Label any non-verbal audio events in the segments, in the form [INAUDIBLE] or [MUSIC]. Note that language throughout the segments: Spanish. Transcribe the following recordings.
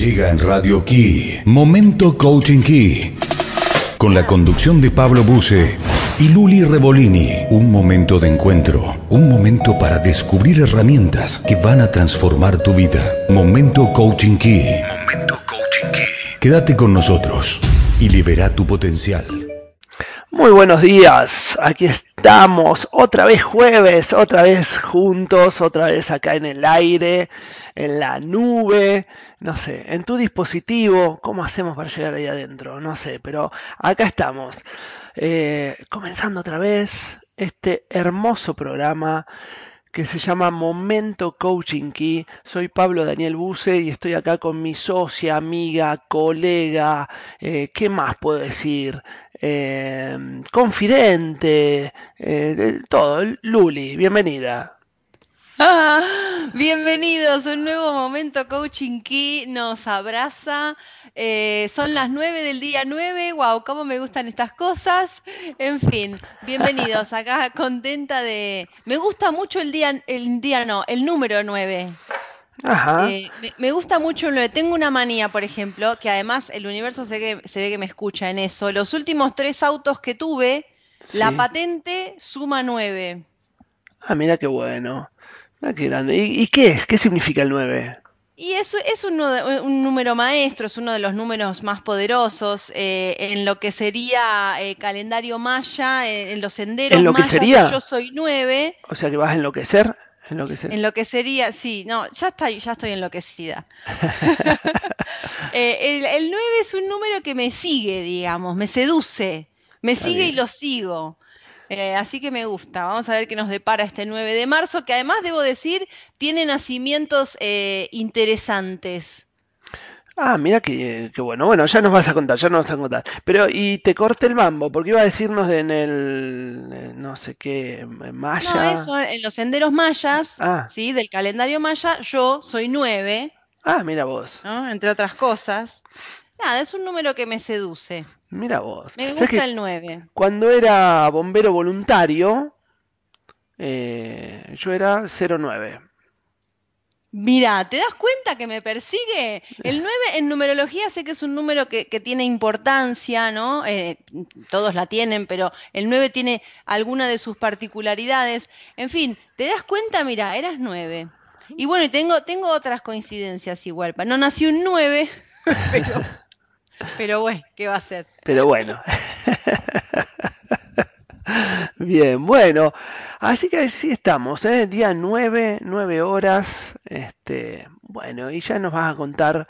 Llega en Radio Key, Momento Coaching Key, con la conducción de Pablo Buse y Luli Revolini. Un momento de encuentro, un momento para descubrir herramientas que van a transformar tu vida. Momento Coaching Key. Momento Coaching Key. Quédate con nosotros y libera tu potencial. Muy buenos días, aquí estamos, otra vez jueves, otra vez juntos, otra vez acá en el aire, en la nube, no sé, en tu dispositivo, ¿cómo hacemos para llegar ahí adentro? No sé, pero acá estamos, eh, comenzando otra vez este hermoso programa que se llama Momento Coaching Key. Soy Pablo Daniel Buse y estoy acá con mi socia, amiga, colega, eh, ¿qué más puedo decir? Eh, confidente, eh, todo. Luli, bienvenida. bienvenidos, un nuevo momento Coaching Key nos abraza. Eh, son las 9 del día 9, wow, cómo me gustan estas cosas. En fin, bienvenidos, acá contenta de... Me gusta mucho el día, el día no, el número 9. Ajá. Eh, me, gusta mucho el 9. Tengo una manía, por ejemplo, que además el universo se, ve que me escucha en eso. Los últimos tres autos que tuve, la patente suma 9. Ah, mira qué bueno. Ah, qué grande. ¿Y, qué es? ¿Qué significa el 9? Y eso es un, número maestro, es uno de los números más poderosos eh, en lo que sería eh, calendario maya, eh, en los senderos ¿En lo que sería? yo soy 9. O sea que vas a enloquecer. Enloquecer. En lo que sería, sí, no, ya, está, ya estoy enloquecida. [LAUGHS] el, el 9 es un número que me sigue, digamos, me seduce, me sigue y lo sigo. Eh, así que me gusta. Vamos a ver qué nos depara este 9 de marzo, que además debo decir, tiene nacimientos eh, interesantes. Ah, mira que, bueno. Bueno, ya nos vas a contar, ya nos vas a contar. Pero, y te corté el mambo, porque iba a decirnos en el, no sé qué, maya. No, eso, en los senderos mayas, ah. ¿sí? Del calendario maya, yo soy 9. Ah, mira vos. Entre otras cosas. Nada, es un número que me seduce. Mira vos. Me gusta el 9. Cuando era bombero voluntario, eh, yo era 09. Mira, ¿te das cuenta que me persigue? El [LAUGHS] 9 en numerología sé que es un número que, tiene importancia, ¿no? Eh, todos la tienen, pero el 9 tiene alguna de sus particularidades. En fin, ¿te das cuenta? Mira, eras 9. Y bueno, tengo, tengo otras coincidencias igual. No nací un 9, [LAUGHS] pero pero bueno, ¿qué va a ser? Pero bueno. [LAUGHS] Bien, bueno, así que así estamos, ¿eh? día 9, 9 horas, este, bueno, y ya nos vas a contar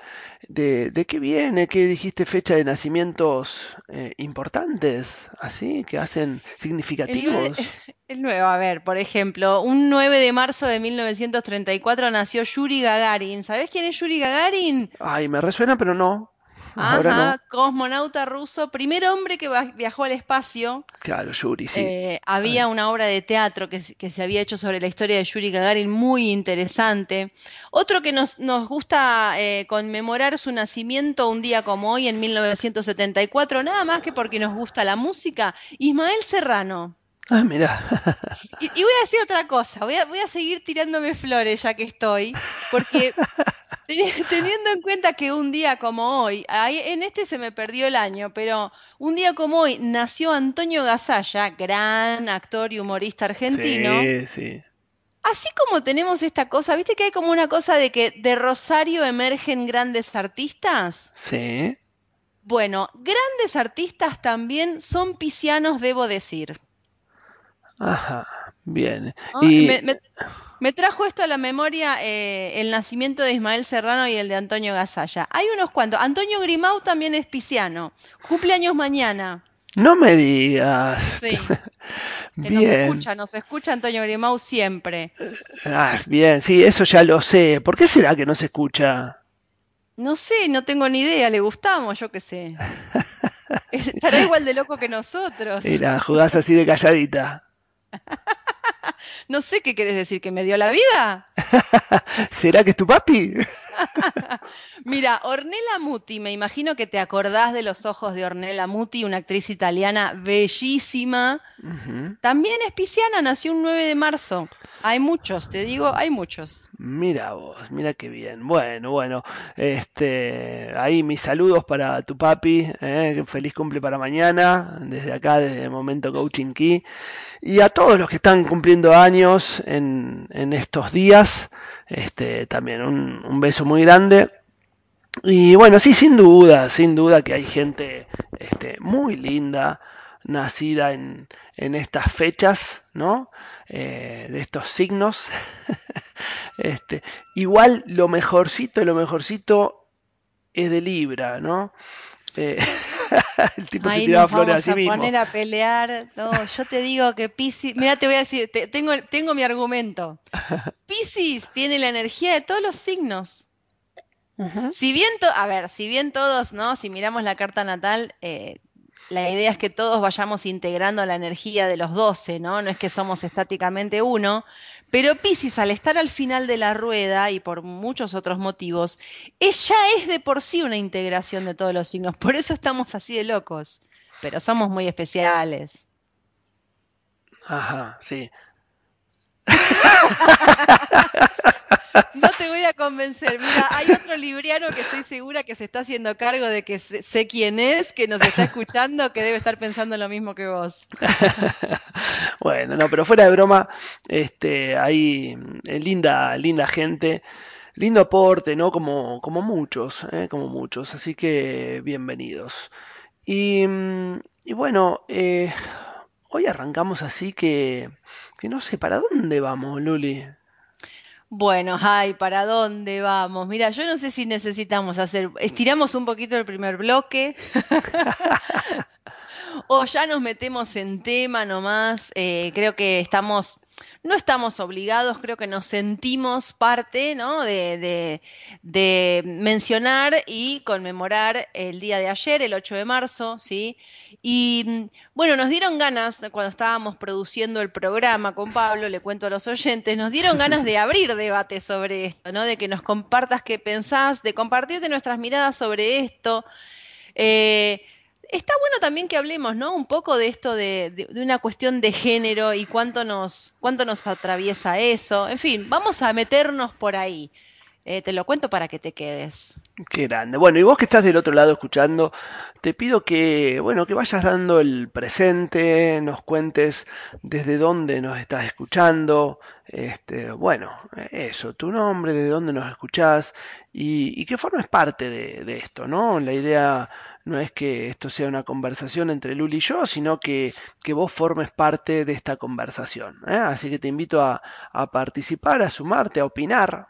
de, de qué viene, qué dijiste, fecha de nacimientos eh, importantes, así, que hacen significativos. [LAUGHS] El 9, a ver, por ejemplo, un 9 de marzo de 1934 nació Yuri Gagarin. ¿Sabés quién es Yuri Gagarin? Ay, me resuena, pero no. Ajá, cosmonauta ruso, primer hombre que viajó al espacio. Claro, Yuri, sí. Eh, había una obra de teatro que, se había hecho sobre la historia de Yuri Gagarin muy interesante. Otro que nos, gusta eh, conmemorar su nacimiento un día como hoy, en 1974, nada más que porque nos gusta la música, Ismael Serrano. Ah, mira. y, voy a decir otra cosa, voy a, voy a seguir tirándome flores ya que estoy, porque [LAUGHS] Teniendo en cuenta que un día como hoy, en este se me perdió el año, pero un día como hoy nació Antonio Gasalla, gran actor y humorista argentino. Sí, sí. Así como tenemos esta cosa, ¿viste que hay como una cosa de que de Rosario emergen grandes artistas? Sí. Bueno, grandes artistas también son piscianos, debo decir. Ajá, bien. y... Me trajo esto a la memoria eh, el nacimiento de Ismael Serrano y el de Antonio Gasalla. Hay unos cuantos. Antonio Grimau también es pisciano. Cumpleaños mañana. No me digas. Sí. [LAUGHS] Que nos escucha, nos escucha Antonio Grimau siempre. Ah, bien, sí, eso ya lo sé. ¿Por qué será que no se escucha? No sé, no tengo ni idea, le gustamos, yo qué sé. [LAUGHS] Estará igual de loco que nosotros. Mira, jugás así de calladita. [LAUGHS] no sé qué quieres decir, que me dio la vida. [LAUGHS] ¿Será que es tu papi? [LAUGHS] Mira, Ornella Muti, me imagino que te acordás de los ojos de Ornella Muti, una actriz italiana bellísima. También es pisciana, nació un 9 de marzo. Hay muchos, te digo, hay muchos. Mira vos, mira qué bien. Bueno, bueno, este, ahí mis saludos para tu papi, eh, feliz cumple para mañana, desde acá, desde el Momento Coaching Key, y a todos los que están cumpliendo años en, en estos días, este, también un, un beso muy grande. Y bueno, sí, sin duda, sin duda que hay gente este, muy linda, nacida en, en estas fechas, ¿no? Eh, de estos signos. [LAUGHS] este, igual lo mejorcito, lo mejorcito es de Libra, ¿no? Eh, [LAUGHS] [LAUGHS] el tipo se tiraba flores a sí mismo. poner a pelear. No, yo te digo que Pisces, mira, te voy a decir, tengo, tengo mi argumento. [LAUGHS] Pisces tiene la energía de todos los signos. Si bien, a ver, si bien todos, ¿no? Si miramos la carta natal, eh, la idea es que todos vayamos integrando la energía de los 12, ¿no? No es que somos estáticamente uno, pero Pisces al estar al final de la rueda y por muchos otros motivos, ella es de por sí una integración de todos los signos, por eso estamos así de locos, pero somos muy especiales. Ajá, sí. No te voy a convencer. Mira, hay otro libriano que estoy segura que se está haciendo cargo de que sé, quién es, que nos está escuchando, que debe estar pensando lo mismo que vos. [LAUGHS] bueno, no, pero fuera de broma, este, hay eh, linda, linda gente, lindo aporte, ¿no? Como, como muchos, ¿eh? como muchos. Así que bienvenidos. Y, mm, bueno, eh, hoy arrancamos así que, que no sé para dónde vamos, Luli. Bueno, ay, ¿para dónde vamos? Mira, yo no sé si necesitamos hacer, estiramos un poquito el primer bloque [LAUGHS] o ya nos metemos en tema nomás. Eh, creo que estamos no estamos obligados, creo que nos sentimos parte ¿no? de, mencionar y conmemorar el día de ayer, el 8 de marzo, ¿sí? Y mm, bueno, nos dieron ganas, cuando estábamos produciendo el programa con Pablo, le cuento a los oyentes, nos dieron [LAUGHS] ganas de abrir debate sobre esto, ¿no? De que nos compartas qué pensás, de compartirte nuestras miradas sobre esto. Eh, está bueno también que hablemos, ¿no? Un poco de esto de, una cuestión de género y cuánto nos, cuánto nos atraviesa eso. En fin, vamos a meternos por ahí. Eh, te lo cuento para que te quedes. Qué grande. Bueno, y vos que estás del otro lado escuchando, te pido que, bueno, que vayas dando el presente, nos cuentes desde dónde nos estás escuchando, este, bueno, eso, tu nombre, de dónde nos escuchás y, y que formes parte de, de, esto, ¿no? La idea no es que esto sea una conversación entre Luli y yo, sino que, que vos formes parte de esta conversación. ¿eh? Así que te invito a, participar, a sumarte, a opinar.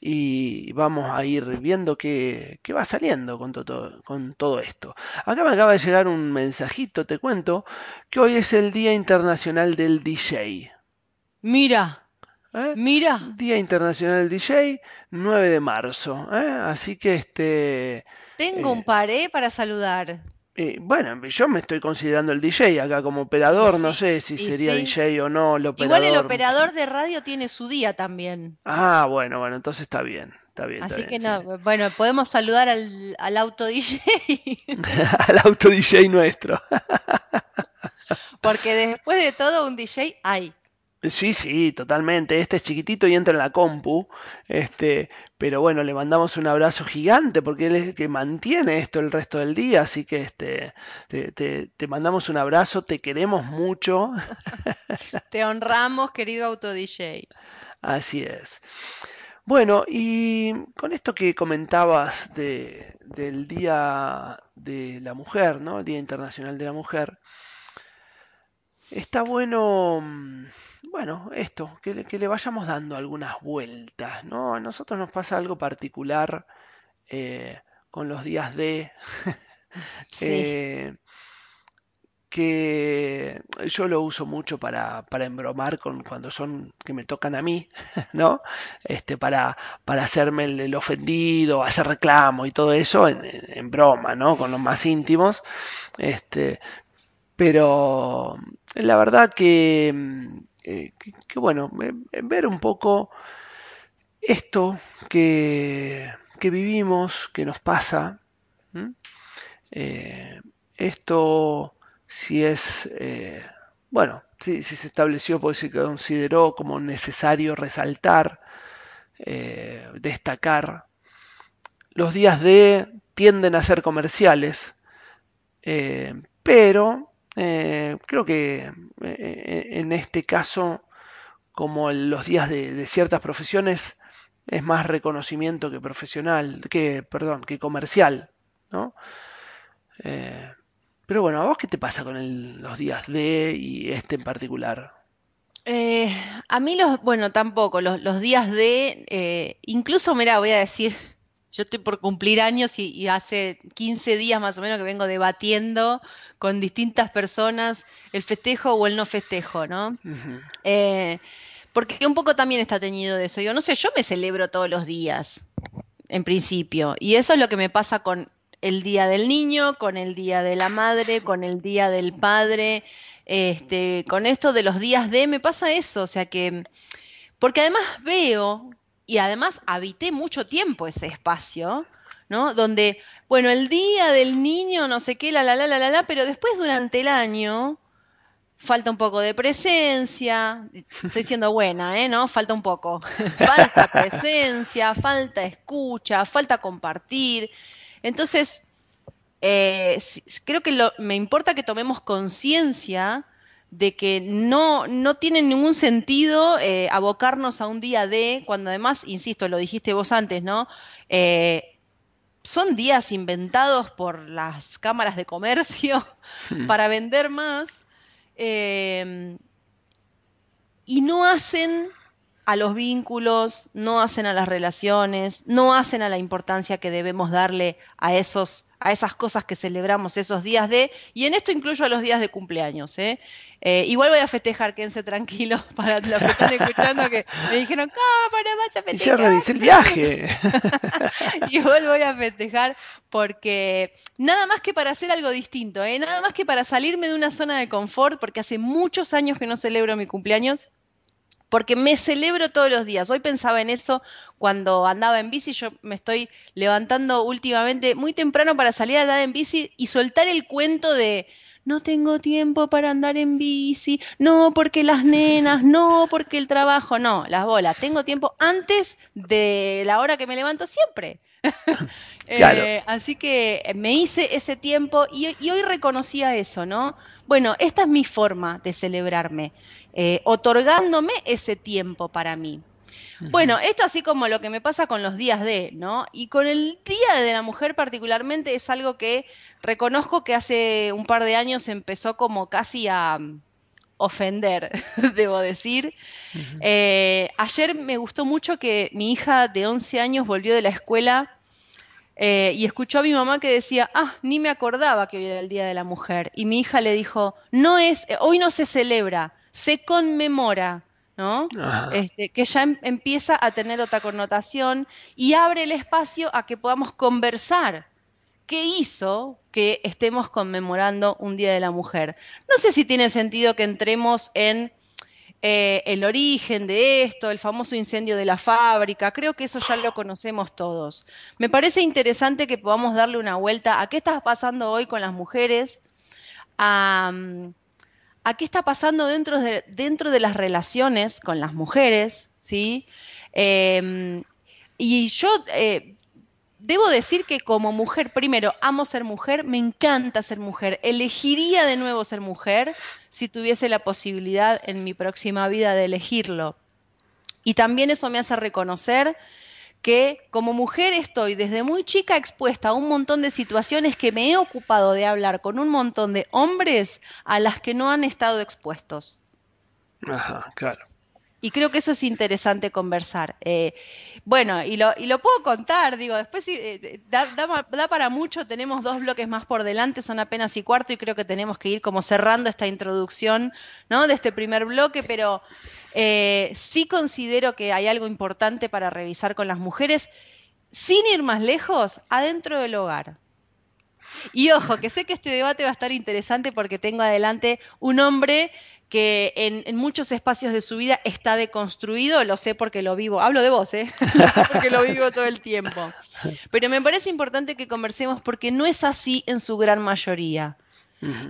Y vamos a ir viendo qué, qué va saliendo con, todo, con todo esto. Acá me acaba de llegar un mensajito, te cuento, que hoy es el Día Internacional del DJ. Mira, ¿Eh? Mira. Día Internacional del DJ, 9 de marzo. ¿eh? Así que este tengo un eh, paré para saludar. bueno, yo me estoy considerando el DJ acá como operador, no sé si sería DJ o no el operador. Igual el operador de radio tiene su día también. Ah, bueno, bueno, entonces está bien. Está bien, Así que no, bueno, podemos saludar al, al auto DJ. [LAUGHS] al auto DJ nuestro. Porque después de todo un DJ hay. Sí, sí, totalmente. Este es chiquitito y entra en la compu. Este, pero bueno, le mandamos un abrazo gigante porque él es el que mantiene esto el resto del día. Así que este, te, te, mandamos un abrazo, te queremos mucho. [LAUGHS] te honramos, querido auto DJ. Así es. Bueno, y con esto que comentabas de, del Día de la Mujer, ¿no? El Día Internacional de la Mujer, está bueno mm, bueno, esto, que le, vayamos dando algunas vueltas, ¿no? A nosotros nos pasa algo particular eh, con los días de... [LAUGHS] Eh, que yo lo uso mucho para, para embromar con cuando son que me tocan a mí, [LAUGHS] ¿no? Este, para, para hacerme el, ofendido, hacer reclamo y todo eso en, en, broma, ¿no? Con los más íntimos. Este, pero la verdad que, eh, que, bueno, ver un poco esto que, que vivimos, que nos pasa. Eh, esto, si es, eh, bueno, si, se estableció porque se consideró como necesario resaltar, destacar, los días de tienden a ser comerciales, pero creo que en este caso, como los días de ciertas profesiones, es más reconocimiento que profesional, que, perdón, que comercial, ¿no? Eh, pero bueno, ¿a vos qué te pasa con los días de y este en particular? Eh, a mí los, bueno, tampoco, los, días de, eh, incluso, mira, voy a decir, yo estoy por cumplir años y, hace 15 días más o menos que vengo debatiendo con distintas personas el festejo o el no festejo, ¿no? porque un poco también está teñido de eso. Yo no sé, yo me celebro todos los días, en principio, y eso es lo que me pasa con el día del niño, con el día de la madre, con el día del padre, este, con esto de los días de, me pasa eso, o sea que, porque además veo, y además habité mucho tiempo ese espacio, ¿no? Donde, bueno, el día del niño, no sé qué, la, la, la, la, la, la, pero después durante el año, falta un poco de presencia, estoy siendo buena, ¿eh? ¿No? Falta un poco. Falta [LAUGHS] presencia, falta escucha, falta compartir. Entonces, eh, creo que me importa que tomemos conciencia de que no, no tiene ningún sentido eh, abocarnos a un día de, cuando además, insisto, lo dijiste vos antes, ¿no? Eh, son días inventados por las cámaras de comercio hmm. [LAUGHS] para vender más y no hacen a los vínculos, no hacen a las relaciones, no hacen a la importancia que debemos darle a esos a esas cosas que celebramos esos días de, y en esto incluyo a los días de cumpleaños. ¿eh? eh igual voy a festejar, quédense tranquilos [LAUGHS] para los que están escuchando que me dijeron, para vas a festejar. Y ya el viaje. [LAUGHS] igual voy a festejar porque nada más que para hacer algo distinto, ¿eh? nada más que para salirme de una zona de confort, porque hace muchos años que no celebro mi cumpleaños porque me celebro todos los días. Hoy pensaba en eso cuando andaba en bici, yo me estoy levantando últimamente muy temprano para salir a andar en bici y soltar el cuento de no tengo tiempo para andar en bici, no porque las nenas, no porque el trabajo, no, las bolas, tengo tiempo antes de la hora que me levanto siempre. [LAUGHS] Eh, así que me hice ese tiempo y, y hoy reconocía eso, ¿no? Bueno, esta es mi forma de celebrarme. Eh, otorgándome ese tiempo para mí. Bueno, esto así como lo que me pasa con los días de, ¿no? Y con el Día de la Mujer particularmente es algo que reconozco que hace un par de años empezó como casi a mm, ofender, [LAUGHS] debo decir. Eh, ayer me gustó mucho que mi hija de 11 años volvió de la escuela eh, y escuchó a mi mamá que decía, ah, ni me acordaba que hoy era el Día de la Mujer. Y mi hija le dijo, no es, hoy no se celebra, se conmemora, ¿no? Este, que ya em, empieza a tener otra connotación y abre el espacio a que podamos conversar. ¿Qué hizo que estemos conmemorando un Día de la Mujer? No sé si tiene sentido que entremos en eh, el origen de esto, el famoso incendio de la fábrica, creo que eso ya lo conocemos todos. Me parece interesante que podamos darle una vuelta a qué está pasando hoy con las mujeres, a, a qué está pasando dentro de, dentro de las relaciones con las mujeres, ¿sí? Em, y yo eh, debo decir que como mujer, primero, amo ser mujer, me encanta ser mujer, elegiría de nuevo ser mujer si tuviese la posibilidad en mi próxima vida de elegirlo. Y también eso me hace reconocer que como mujer estoy desde muy chica expuesta a un montón de situaciones que me he ocupado de hablar con un montón de hombres a las que no han estado expuestos. Ajá, claro. Y creo que eso es interesante conversar. Eh, bueno, y lo, puedo contar, digo, después eh, da, da, para mucho, tenemos dos bloques más por delante, son apenas y cuarto, y creo que tenemos que ir como cerrando esta introducción ¿no? de este primer bloque, pero eh, sí considero que hay algo importante para revisar con las mujeres, sin ir más lejos, adentro del hogar. Y ojo, que sé que este debate va a estar interesante porque tengo adelante un hombre que en, muchos espacios de su vida está deconstruido, lo sé porque lo vivo, hablo de vos, ¿eh? [LAUGHS] porque lo vivo todo el tiempo. Pero me parece importante que conversemos porque no es así en su gran mayoría.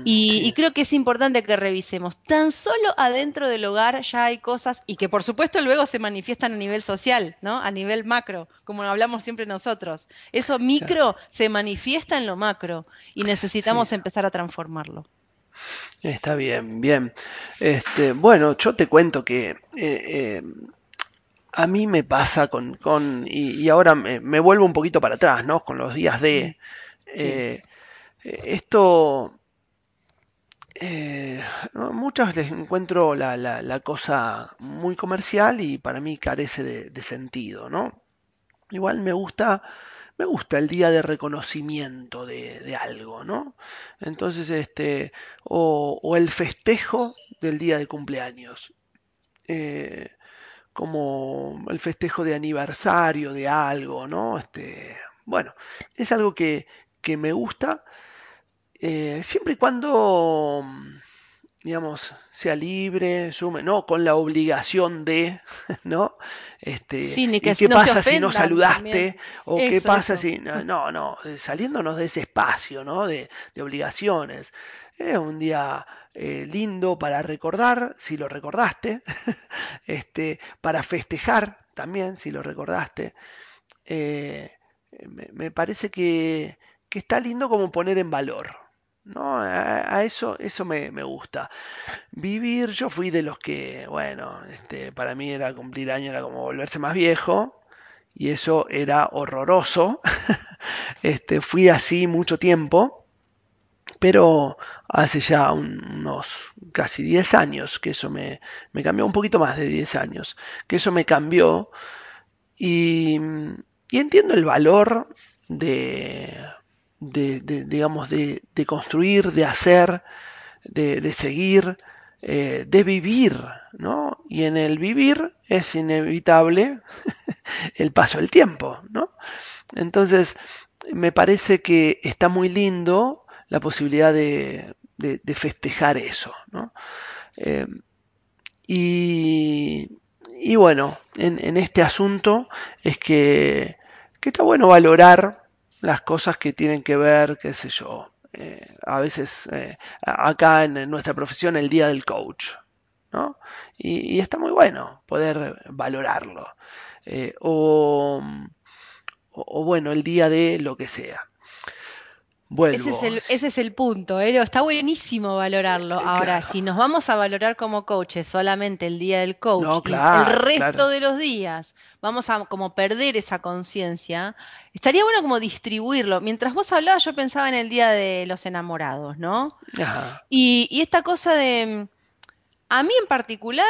y, creo que es importante que revisemos. Tan solo adentro del hogar ya hay cosas y que por supuesto luego se manifiestan a nivel social, ¿no? A nivel macro, como hablamos siempre nosotros. Eso micro se manifiesta en lo macro y necesitamos empezar a transformarlo. Está bien, bien. Este, bueno, yo te cuento que eh, eh, a mí me pasa con, con y, ahora me, vuelvo un poquito para atrás, ¿no? Con los días de... Eh, esto... muchas les encuentro la, la, cosa muy comercial y para mí carece de, de sentido, ¿no? Igual me gusta me gusta el día de reconocimiento de, algo, ¿no? Entonces, este, o, el festejo del día de cumpleaños, eh, como el festejo de aniversario de algo, ¿no? Este, bueno, es algo que, me gusta, eh, siempre y cuando digamos, sea libre, sume, no con la obligación de, [LAUGHS] ¿no? Este, ¿y qué pasa si no saludaste? ¿O qué pasa si.? No, no, eh, saliéndonos de ese espacio, ¿no? De, obligaciones. Es un día eh, lindo para recordar, si lo recordaste, [LAUGHS] este, para festejar también, si lo recordaste. Eh, me, parece que, que está lindo como poner en valor. ¿No? A, eso, eso me, gusta. Vivir, yo fui de los que, bueno, este, para mí era cumplir año, era como volverse más viejo, y eso era horroroso. [LAUGHS] este, fui así mucho tiempo, pero hace ya unos casi 10 años que eso me, me cambió, un poquito más de 10 años, que eso me cambió, y, y entiendo el valor de de, digamos, de, construir, de hacer, de, seguir, eh, de vivir, ¿no? Y en el vivir es inevitable [LAUGHS] el paso del tiempo, ¿no? Entonces, me parece que está muy lindo la posibilidad de, festejar eso, ¿no? Eh, y, y, bueno, en, en, este asunto es que, que está bueno valorar las cosas que tienen que ver, qué sé yo, eh, a veces eh, acá en nuestra profesión el día del coach, ¿no? Y, está muy bueno poder valorarlo. Eh, o, o, bueno, el día de lo que sea. Ese es, el, ese es el punto, ¿eh? está buenísimo valorarlo. Ahora, si nos vamos a valorar como coaches solamente el día del coach, el resto de los días vamos a como perder esa conciencia, estaría bueno como distribuirlo. Mientras vos hablabas, yo pensaba en el día de los enamorados, ¿no? Y, esta cosa de, a mí en particular,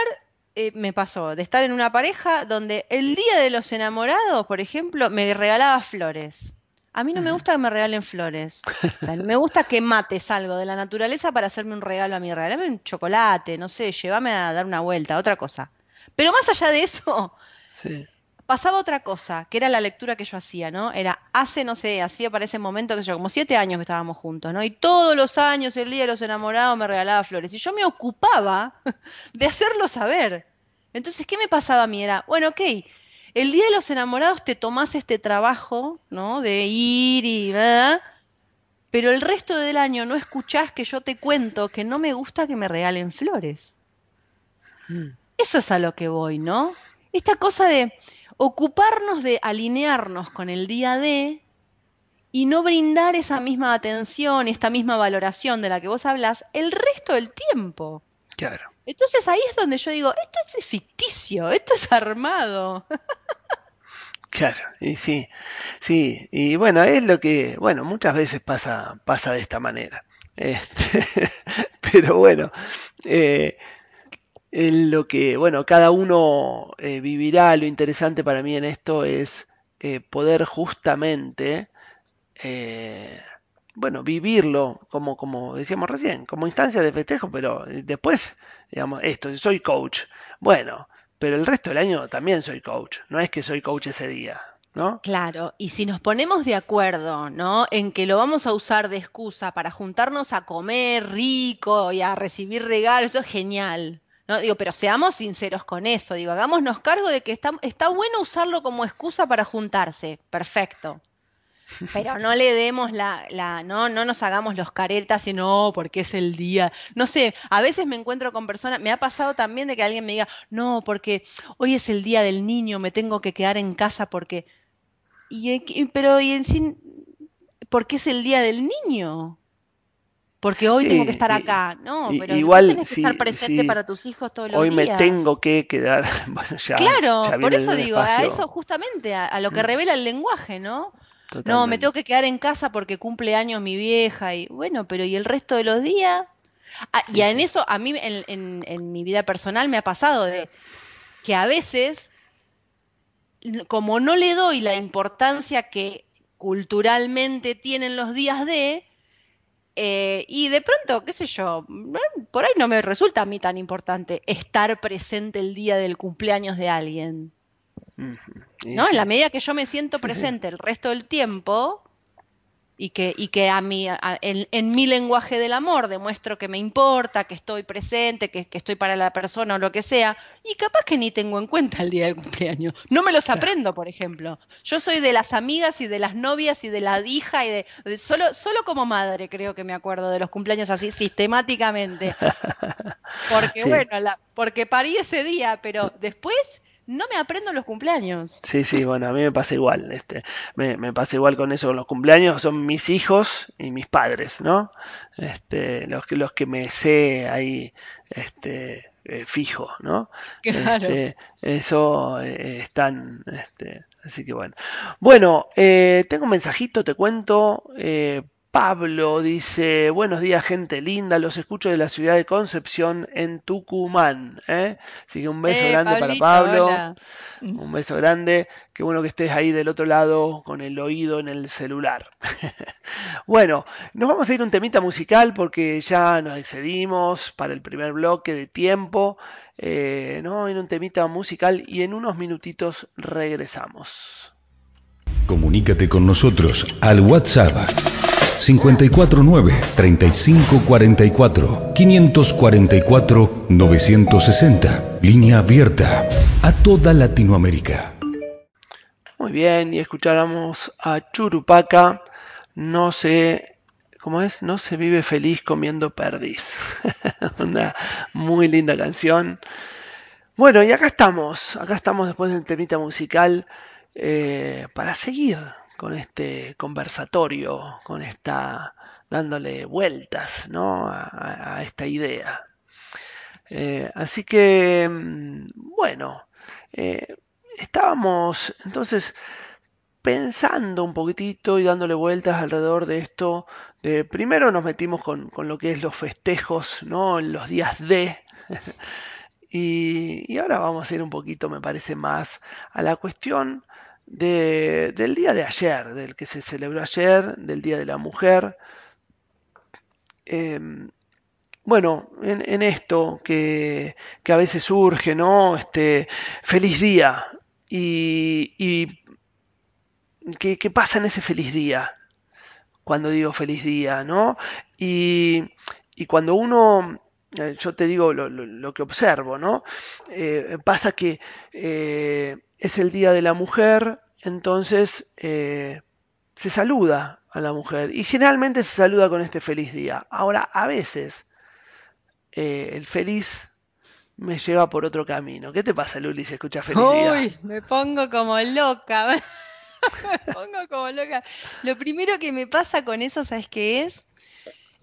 eh, me pasó de estar en una pareja donde el día de los enamorados, por ejemplo, me regalaba flores. A mí no me gusta que me regalen flores. me gusta que mates algo de la naturaleza para hacerme un regalo a mí. Regálame un chocolate, no sé, llévame a dar una vuelta, otra cosa. Pero más allá de eso, pasaba otra cosa, que era la lectura que yo hacía, ¿no? Era hace, no sé, hacía para ese momento, que yo, como siete años que estábamos juntos, ¿no? Y todos los años, el día de los enamorados, me regalaba flores. Y yo me ocupaba [LAUGHS] de hacerlo saber. Entonces, ¿qué me pasaba a mí? Era, bueno, ok, el día de los enamorados te tomás este trabajo, ¿no? De ir y... ¿verdad? Pero el resto del año no escuchás que yo te cuento que no me gusta que me regalen flores. Mm. Eso es a lo que voy, ¿no? Esta cosa de ocuparnos de alinearnos con el día de y no brindar esa misma atención, esta misma valoración de la que vos hablas el resto del tiempo. Claro. Entonces ahí es donde yo digo, esto es ficticio, esto es armado. [LAUGHS] Claro, y sí, sí, y bueno, es lo que, bueno, muchas veces pasa, pasa de esta manera. Este, [LAUGHS] pero bueno, eh, lo que, bueno, cada uno eh, vivirá, lo interesante para mí en esto es eh, poder justamente bueno, vivirlo como, como decíamos recién, como instancia de festejo, pero después, digamos, esto, soy coach. Bueno, pero el resto del año también soy coach. No es que soy coach ese día. ¿no? Claro, y si nos ponemos de acuerdo, ¿no? En que lo vamos a usar de excusa para juntarnos a comer rico y a recibir regalos, eso es genial. ¿no? Digo, pero seamos sinceros con eso, digo, hagámonos cargo de que está, está bueno usarlo como excusa para juntarse, perfecto. Pero no le demos la, la, no, no nos hagamos los caretas y no, porque es el día. No sé, a veces me encuentro con personas, me ha pasado también de que alguien me diga, no, porque hoy es el día del niño, me tengo que quedar en casa porque. Y, pero, y en sí, ¿por qué es el día del niño? Porque hoy tengo que estar acá, no, pero igual tienes que estar presente para tus hijos todos los días. Hoy me tengo que quedar, [LAUGHS] bueno, ya, Claro, por eso digo, a eso justamente, a, lo que mm. revela el lenguaje, ¿no? No, me tengo que quedar en casa porque cumple años mi vieja y bueno, pero ¿y el resto de los días? Ah, y en eso, a mí en, en, mi vida personal me ha pasado de que a veces, como no le doy la importancia que culturalmente tienen los días de, eh, y de pronto, qué sé yo, por ahí no me resulta a mí tan importante estar presente el día del cumpleaños de alguien. ¿No? En la medida que yo me siento presente el resto del tiempo y que, y que a mí, en, mi lenguaje del amor demuestro que me importa, que estoy presente, que, estoy para la persona o lo que sea, y capaz que ni tengo en cuenta el día de cumpleaños. No me los aprendo, por ejemplo. Yo soy de las amigas y de las novias y de la hija y de, solo, solo como madre creo que me acuerdo de los cumpleaños así sistemáticamente. [LAUGHS] Porque bueno, porque parí ese día, pero después no me aprendo los cumpleaños. Sí, sí, bueno, a mí me pasa igual, este, me, pasa igual con eso, con los cumpleaños son mis hijos y mis padres, ¿no? Este, los que los que me sé ahí, este, eh, fijo, ¿no? Claro. Este, eso eh, están, este, así que bueno. Bueno, eh, tengo un mensajito, te cuento. Pablo dice, buenos días gente linda, los escucho de la ciudad de Concepción en Tucumán. ¿eh? Así que un beso eh, grande para Pablo. Un beso grande. Qué bueno que estés ahí del otro lado con el oído en el celular. [LAUGHS] bueno, nos vamos a ir un temita musical porque ya nos excedimos para el primer bloque de tiempo. Eh, ¿no? En un temita musical y en unos minutitos regresamos. Comunícate con nosotros al WhatsApp 549 3544 544 960. Línea abierta a toda Latinoamérica. Muy bien, y escucháramos a Churupaca. No se, ¿cómo es? No se vive feliz comiendo perdiz. [LAUGHS] Una muy linda canción. Bueno, y acá estamos, acá estamos después del temita musical eh, para seguir con este conversatorio, con esta dándole vueltas ¿no? a, esta idea. Eh, así que, mm, bueno, eh, estábamos entonces pensando un poquitito y dándole vueltas alrededor de esto. De, primero nos metimos con, lo que es los festejos, ¿no? los días de. [LAUGHS] y, y ahora vamos a ir un poquito, me parece, más a la cuestión del día de ayer, del que se celebró ayer, del Día de la Mujer. Em, bueno, en, esto que, a veces surge, ¿no? Este, feliz día. Y, y ¿qué, pasa en ese feliz día? Cuando digo feliz día, ¿no? Y, cuando uno eh, yo te digo lo, que observo, ¿no? Eh, pasa que eh, es el Día de la Mujer, entonces se saluda a la mujer y generalmente se saluda con este feliz día. Ahora, a veces el feliz me lleva por otro camino. ¿Qué te pasa, Luli, si escuchas feliz día? Uy, me pongo como loca. [LAUGHS] me pongo como loca. Lo primero que me pasa con eso, ¿sabes qué es?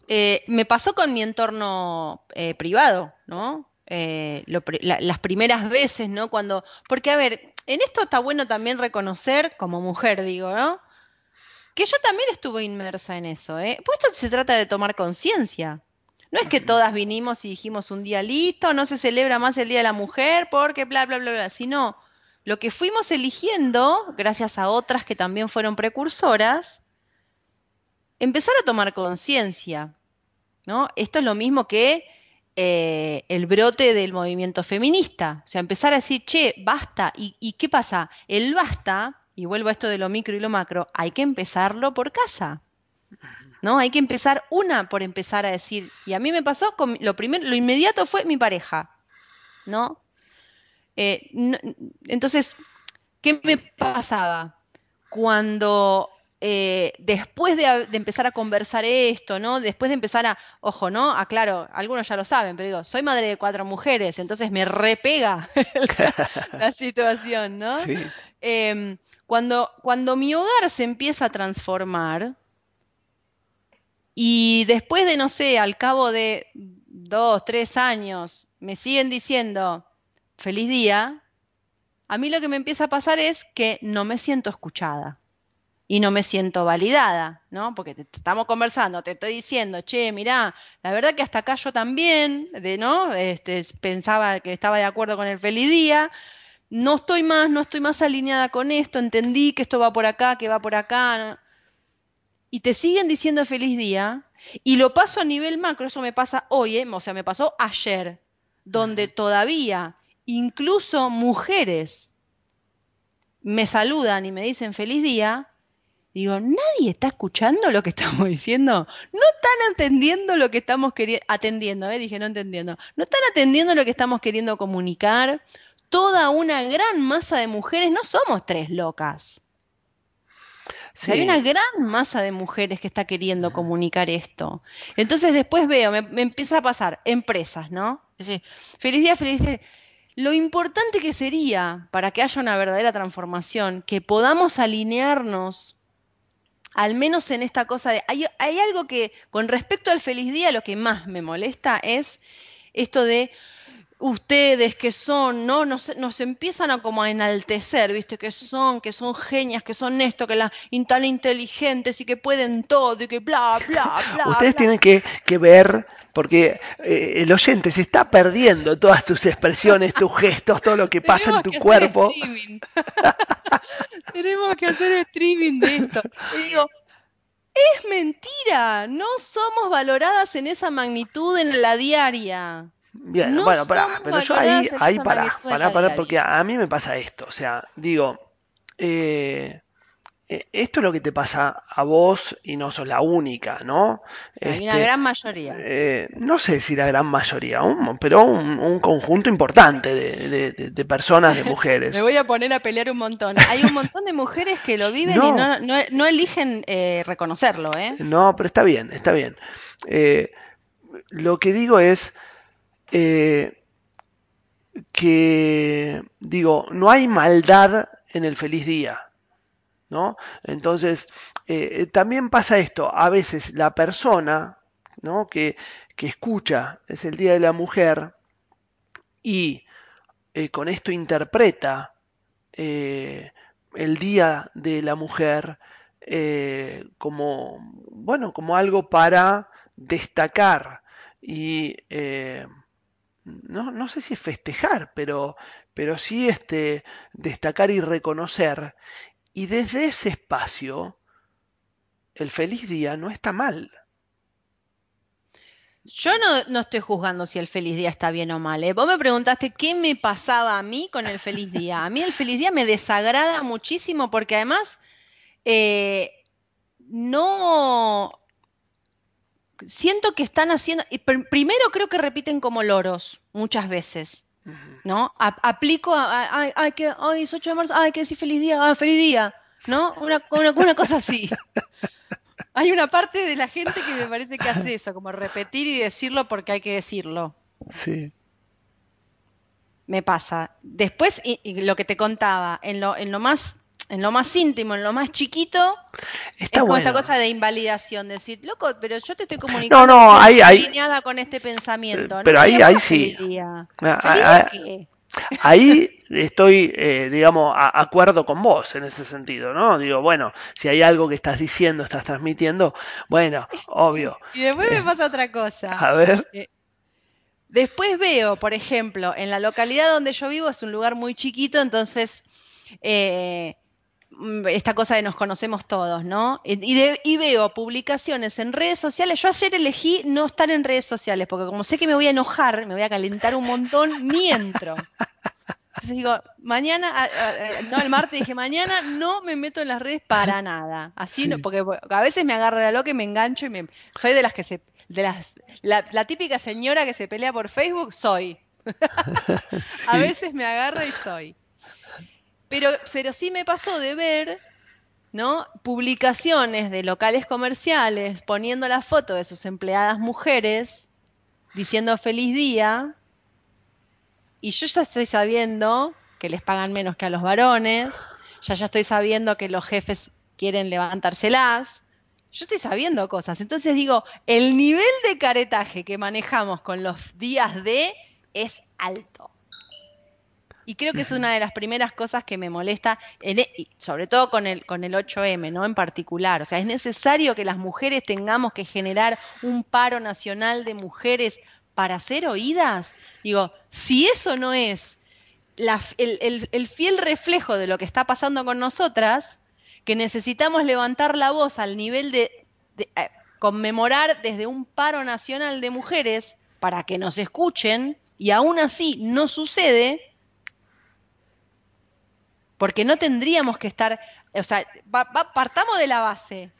Eh, me pasó con mi entorno privado, ¿no? las primeras veces, ¿no? Cuando, porque a ver, en esto está bueno también reconocer, como mujer digo, ¿no? Que yo también estuve inmersa en eso, ¿eh? Pues esto se trata de tomar conciencia. No es que todas vinimos y dijimos un día listo, no se celebra más el Día de la Mujer porque bla, bla, bla, bla, sino lo que fuimos eligiendo, gracias a otras que también fueron precursoras, empezar a tomar conciencia, ¿no? Esto es lo mismo que eh, el brote del movimiento feminista. O sea, empezar a decir, che, basta. ¿Y, qué pasa? El basta y vuelvo a esto de lo micro y lo macro, hay que empezarlo por casa. ¿No? Hay que empezar una por empezar a decir, y a mí me pasó lo primero, lo inmediato fue mi pareja, ¿no? Eh, entonces, ¿qué me pasaba? Cuando eh, después de, empezar a conversar esto, ¿no? Después de empezar a, ojo, ¿no? Aclaro, algunos ya lo saben, pero digo, soy madre de cuatro mujeres, entonces me repega [LAUGHS] la, situación, ¿no? Em, cuando, cuando mi hogar se empieza a transformar, y después de, no sé, al cabo de dos, tres años, me siguen diciendo, feliz día, a mí lo que me empieza a pasar es que no me siento escuchada y no me siento validada, ¿no? Porque te, estamos conversando, te estoy diciendo, che, mirá, la verdad que hasta acá yo también, de, ¿no? Este, pensaba que estaba de acuerdo con el feliz día, no estoy más, no estoy más alineada con esto, entendí que esto va por acá, que va por acá, y te siguen diciendo feliz día, y lo paso a nivel macro, eso me pasa hoy, ¿eh? o sea, me pasó ayer, donde todavía incluso mujeres me saludan y me dicen feliz día, Digo, nadie está escuchando lo que estamos [LAUGHS] diciendo. No están atendiendo lo que estamos queriendo, atendiendo, ¿eh? dije no entendiendo. No están atendiendo lo que estamos queriendo comunicar. Toda una gran masa de mujeres, no somos tres locas. hay una gran masa de mujeres que está queriendo comunicar esto. Entonces después veo, me, empieza a pasar, empresas, ¿no? feliz día, feliz día. Lo importante que sería para que haya una verdadera transformación, que podamos alinearnos al menos en esta cosa de... Hay, algo que, con respecto al feliz día, lo que más me molesta es esto de ustedes que son, ¿no? Nos, nos, empiezan a como a enaltecer, ¿viste? Que son, que son genias, que son esto, que la, tan inteligentes y que pueden todo y que bla, bla, bla. Ustedes tienen que, que, ver, porque eh, el oyente se está perdiendo todas tus expresiones, tus [LAUGHS] gestos, todo lo que pasa en tu cuerpo. [LAUGHS] Tenemos que hacer streaming de esto. Y digo, es mentira, no somos valoradas en esa magnitud en la diaria. Bien, bueno, pero yo ahí, ahí para, para, para, porque a, mí me pasa esto, o sea, digo, eh, esto es lo que te pasa a vos y no sos la única, ¿no? Hay una este, gran mayoría. Eh, no sé si la gran mayoría, pero un, conjunto importante de, personas, de [LAUGHS] mujeres. Me voy a poner a pelear un montón. Hay un montón de mujeres que lo viven y no, eligen eh, reconocerlo, ¿eh? No, pero está bien, está bien. lo que digo es que, digo, no hay maldad en el feliz día. Entonces, eh, también pasa esto, a veces la persona ¿no? que, escucha, es el Día de la Mujer, y eh, con esto interpreta eh, el Día de la Mujer como, bueno, como algo para destacar y no, no, sé si es festejar, pero, pero sí este, destacar y reconocer. Y desde ese espacio, el feliz día no está mal. Yo no, estoy juzgando si el feliz día está bien o mal. ¿eh? Vos me preguntaste qué me pasaba a mí con el feliz día. A mí el feliz día me desagrada muchísimo porque además eh, no siento que están haciendo. Primero creo que repiten como loros muchas veces. ¿No? aplico, a, ay, que, ay, es 8 de marzo, ay, que decir feliz día, ah, feliz día, ¿no? Una, una, cosa así. [LAUGHS] hay una parte de la gente que me parece que hace eso, como repetir y decirlo porque hay que decirlo. Sí. Me pasa. Después, y, lo que te contaba, en lo, en lo más en lo más íntimo, en lo más chiquito, es como esta cosa de invalidación, decir, loco, pero yo te estoy comunicando no, no, ahí, alineada con este pensamiento. Pero ahí, ahí sí. Ah, ah, ah, ahí estoy, eh, digamos, a acuerdo con vos en ese sentido, ¿no? Digo, bueno, si hay algo que estás diciendo, estás transmitiendo, bueno, [LAUGHS] obvio. y después me eh, pasa otra cosa. A ver. Eh, después veo, por ejemplo, en la localidad donde yo vivo es un lugar muy chiquito, entonces esta cosa de nos conocemos todos, ¿no? Y, veo publicaciones en redes sociales. Yo ayer elegí no estar en redes sociales, porque como sé que me voy a enojar, me voy a calentar un montón, mientras. Entonces digo, mañana, no el martes dije, mañana no me meto en las redes para nada. Así no, porque a veces me agarra la loca y me engancho y me, soy de las que se, de las, la, típica señora que se pelea por Facebook, soy. [LAUGHS] A veces me agarra y soy. Pero, pero sí me pasó de ver ¿no? Publicaciones de locales comerciales poniendo la foto de sus empleadas mujeres diciendo feliz día y yo ya estoy sabiendo que les pagan menos que a los varones, ya ya estoy sabiendo que los jefes quieren levantárselas, yo estoy sabiendo cosas. Entonces digo, el nivel de caretaje que manejamos con los días de es alto. Y creo que es una de las primeras cosas que me molesta, e, sobre todo con el, con el 8M, ¿no? En particular. O sea, es necesario que las mujeres tengamos que generar un paro nacional de mujeres para ser oídas. Digo, si eso no es el, fiel reflejo de lo que está pasando con nosotras, que necesitamos levantar la voz al nivel de, de eh, conmemorar desde un paro nacional de mujeres para que nos escuchen, y aún así no sucede, porque no tendríamos que estar, o sea, partamos de la base.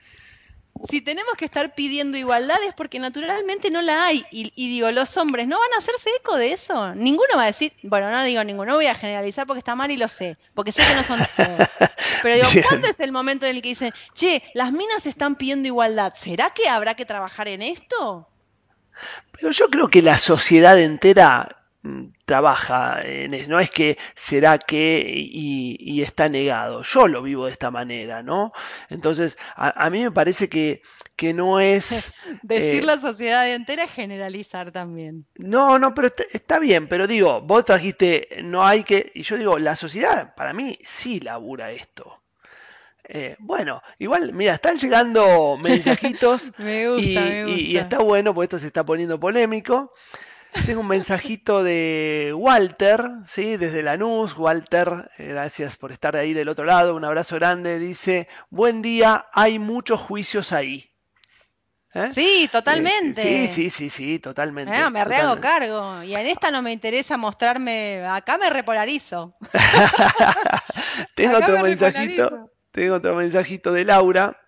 Si tenemos que estar pidiendo igualdad es porque naturalmente no la hay. Y, digo, los hombres no van a hacerse eco de eso. Ninguno va a decir, bueno, no digo ninguno, no voy a generalizar porque está mal y lo sé, porque sé que no son [LAUGHS] Pero digo, ¿cuándo es el momento en el que dicen, che, las minas están pidiendo igualdad? ¿Será que habrá que trabajar en esto? Pero yo creo que la sociedad entera trabaja en eso. No es que será que y, está negado. Yo lo vivo de esta manera, ¿no? Entonces, a, mí me parece que, que no es... [LAUGHS] Decir eh, la sociedad entera es generalizar también. No, no, pero está, bien, pero digo, vos trajiste, no hay que... Y yo digo, la sociedad para mí sí labura esto. Eh, bueno, igual, mira, están llegando [LAUGHS] mensajitos me gusta, y, me gusta. y, está bueno, porque esto se está poniendo polémico. Tengo un mensajito de Walter, ¿sí? desde Lanús. Walter, eh, gracias por estar ahí del otro lado. Un abrazo grande. Dice, buen día, hay muchos juicios ahí. ¿Eh? Sí, totalmente. sí, sí, sí, sí, totalmente. Ah, me rehago cargo. Y en esta no me interesa mostrarme. Acá me repolarizo. [LAUGHS] tengo otro mensajito. Tengo otro mensajito de Laura.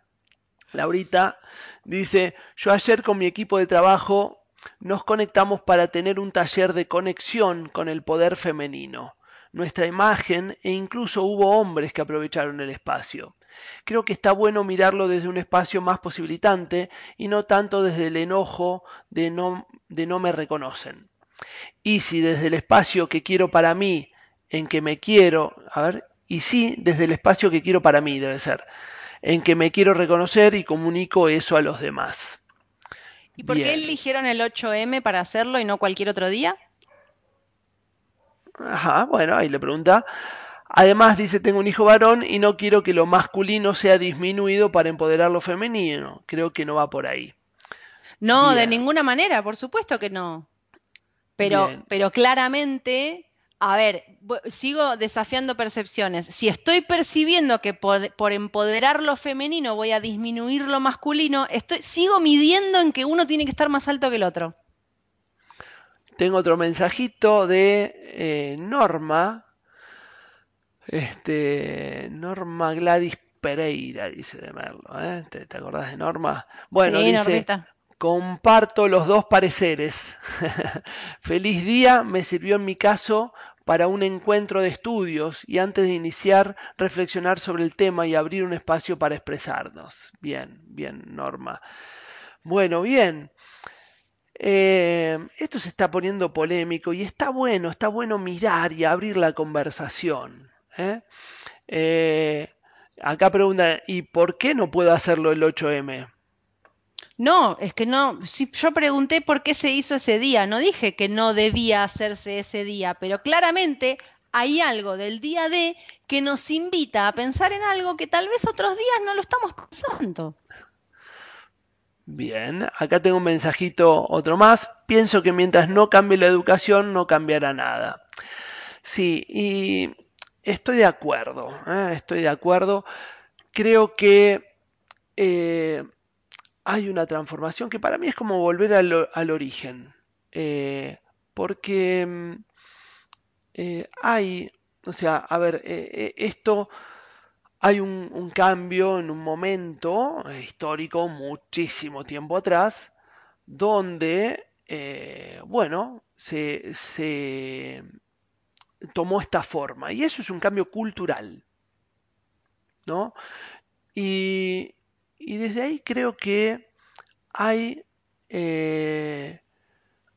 Laurita dice: Yo ayer con mi equipo de trabajo nos conectamos para tener un taller de conexión con el poder femenino, nuestra imagen e incluso hubo hombres que aprovecharon el espacio. Creo que está bueno mirarlo desde un espacio más posibilitante y no tanto desde el enojo de no, de no me reconocen. Y si desde el espacio que quiero para mí, en que me quiero, a ver, y sí desde el espacio que quiero para mí debe ser, en que me quiero reconocer y comunico eso a los demás. ¿Y por qué eligieron el 8M para hacerlo y no cualquier otro día? Ajá, bueno, ahí le pregunta. Además dice, tengo un hijo varón y no quiero que lo masculino sea disminuido para empoderar lo femenino. Creo que no va por ahí. No, de ninguna manera, por supuesto que no. Pero, pero claramente a ver, sigo desafiando percepciones. Si estoy percibiendo que por, empoderar lo femenino voy a disminuir lo masculino, estoy, sigo midiendo en que uno tiene que estar más alto que el otro. Tengo otro mensajito de eh, Norma. Este, Norma Gladys Pereira, dice de Merlo. ¿eh? ¿Te, acordás de Norma? Bueno, dice, Comparto los dos pareceres. [LAUGHS] Feliz día me sirvió en mi caso para un encuentro de estudios y antes de iniciar reflexionar sobre el tema y abrir un espacio para expresarnos. Bien, bien, Norma. Bueno, bien. Eh, esto se está poniendo polémico y está bueno, está bueno mirar y abrir la conversación. ¿eh? Eh, acá pregunta, ¿y por qué no puedo hacerlo el 8M? No, es que no. yo pregunté por qué se hizo ese día. No dije que no debía hacerse ese día, pero claramente hay algo del día D que nos invita a pensar en algo que tal vez otros días no lo estamos pensando. Bien, acá tengo un mensajito, otro más. Pienso que mientras no cambie la educación, no cambiará nada. Sí, y estoy de acuerdo, ¿eh? estoy de acuerdo. Creo que eh, hay una transformación que para mí es como volver al, origen. Eh, porque mm, eh, hay O sea, a ver, eh, esto hay un, cambio en un momento histórico muchísimo tiempo atrás, donde, bueno, se, tomó esta forma. Y eso es un cambio cultural. ¿no? Y, desde ahí creo que hay, eh,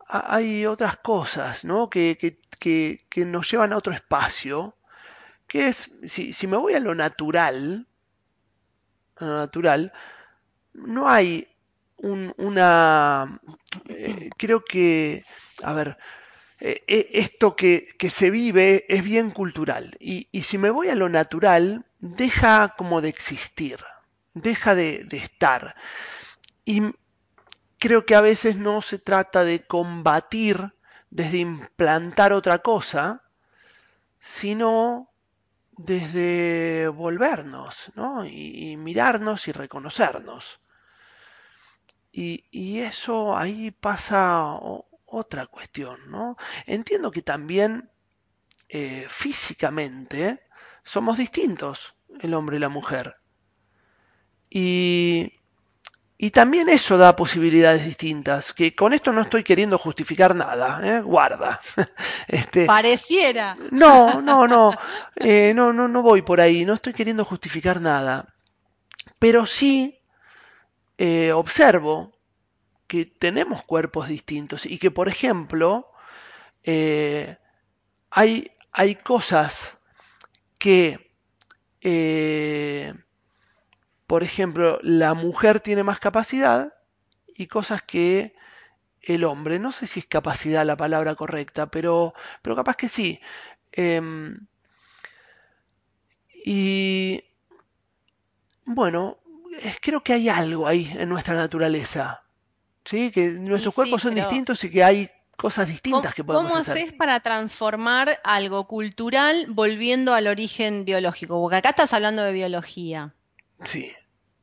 hay otras cosas ¿no? que, que, nos llevan a otro espacio, que es, si, si me voy a lo natural, natural, no hay una, eh, creo que, a ver, eh, esto que, que, se vive es bien cultural. Y, y, si me voy a lo natural, deja como de existir, deja de, estar. Y creo que a veces no se trata de combatir desde implantar otra cosa, sino desde volvernos, ¿no? Y, mirarnos y reconocernos. Y, y, eso ahí pasa otra cuestión, ¿no? Entiendo que también eh, físicamente somos distintos, el hombre y la mujer. Y, y también eso da posibilidades distintas, que con esto no estoy queriendo justificar nada, ¿eh? guarda. [LAUGHS] Este, Pareciera. No, no, no, eh, no, no, no voy por ahí, no estoy queriendo justificar nada. Pero sí eh, observo que tenemos cuerpos distintos y que, por ejemplo, hay, hay cosas que, eh, por ejemplo, la mujer tiene más capacidad y cosas que el hombre, no sé si es capacidad la palabra correcta, pero, pero capaz que sí. Em, y bueno, creo que hay algo ahí en nuestra naturaleza. ¿sí? Que nuestros cuerpos son distintos y que hay cosas distintas que podemos hacer. ¿Cómo haces para transformar algo cultural volviendo al origen biológico? Porque acá estás hablando de biología. Sí.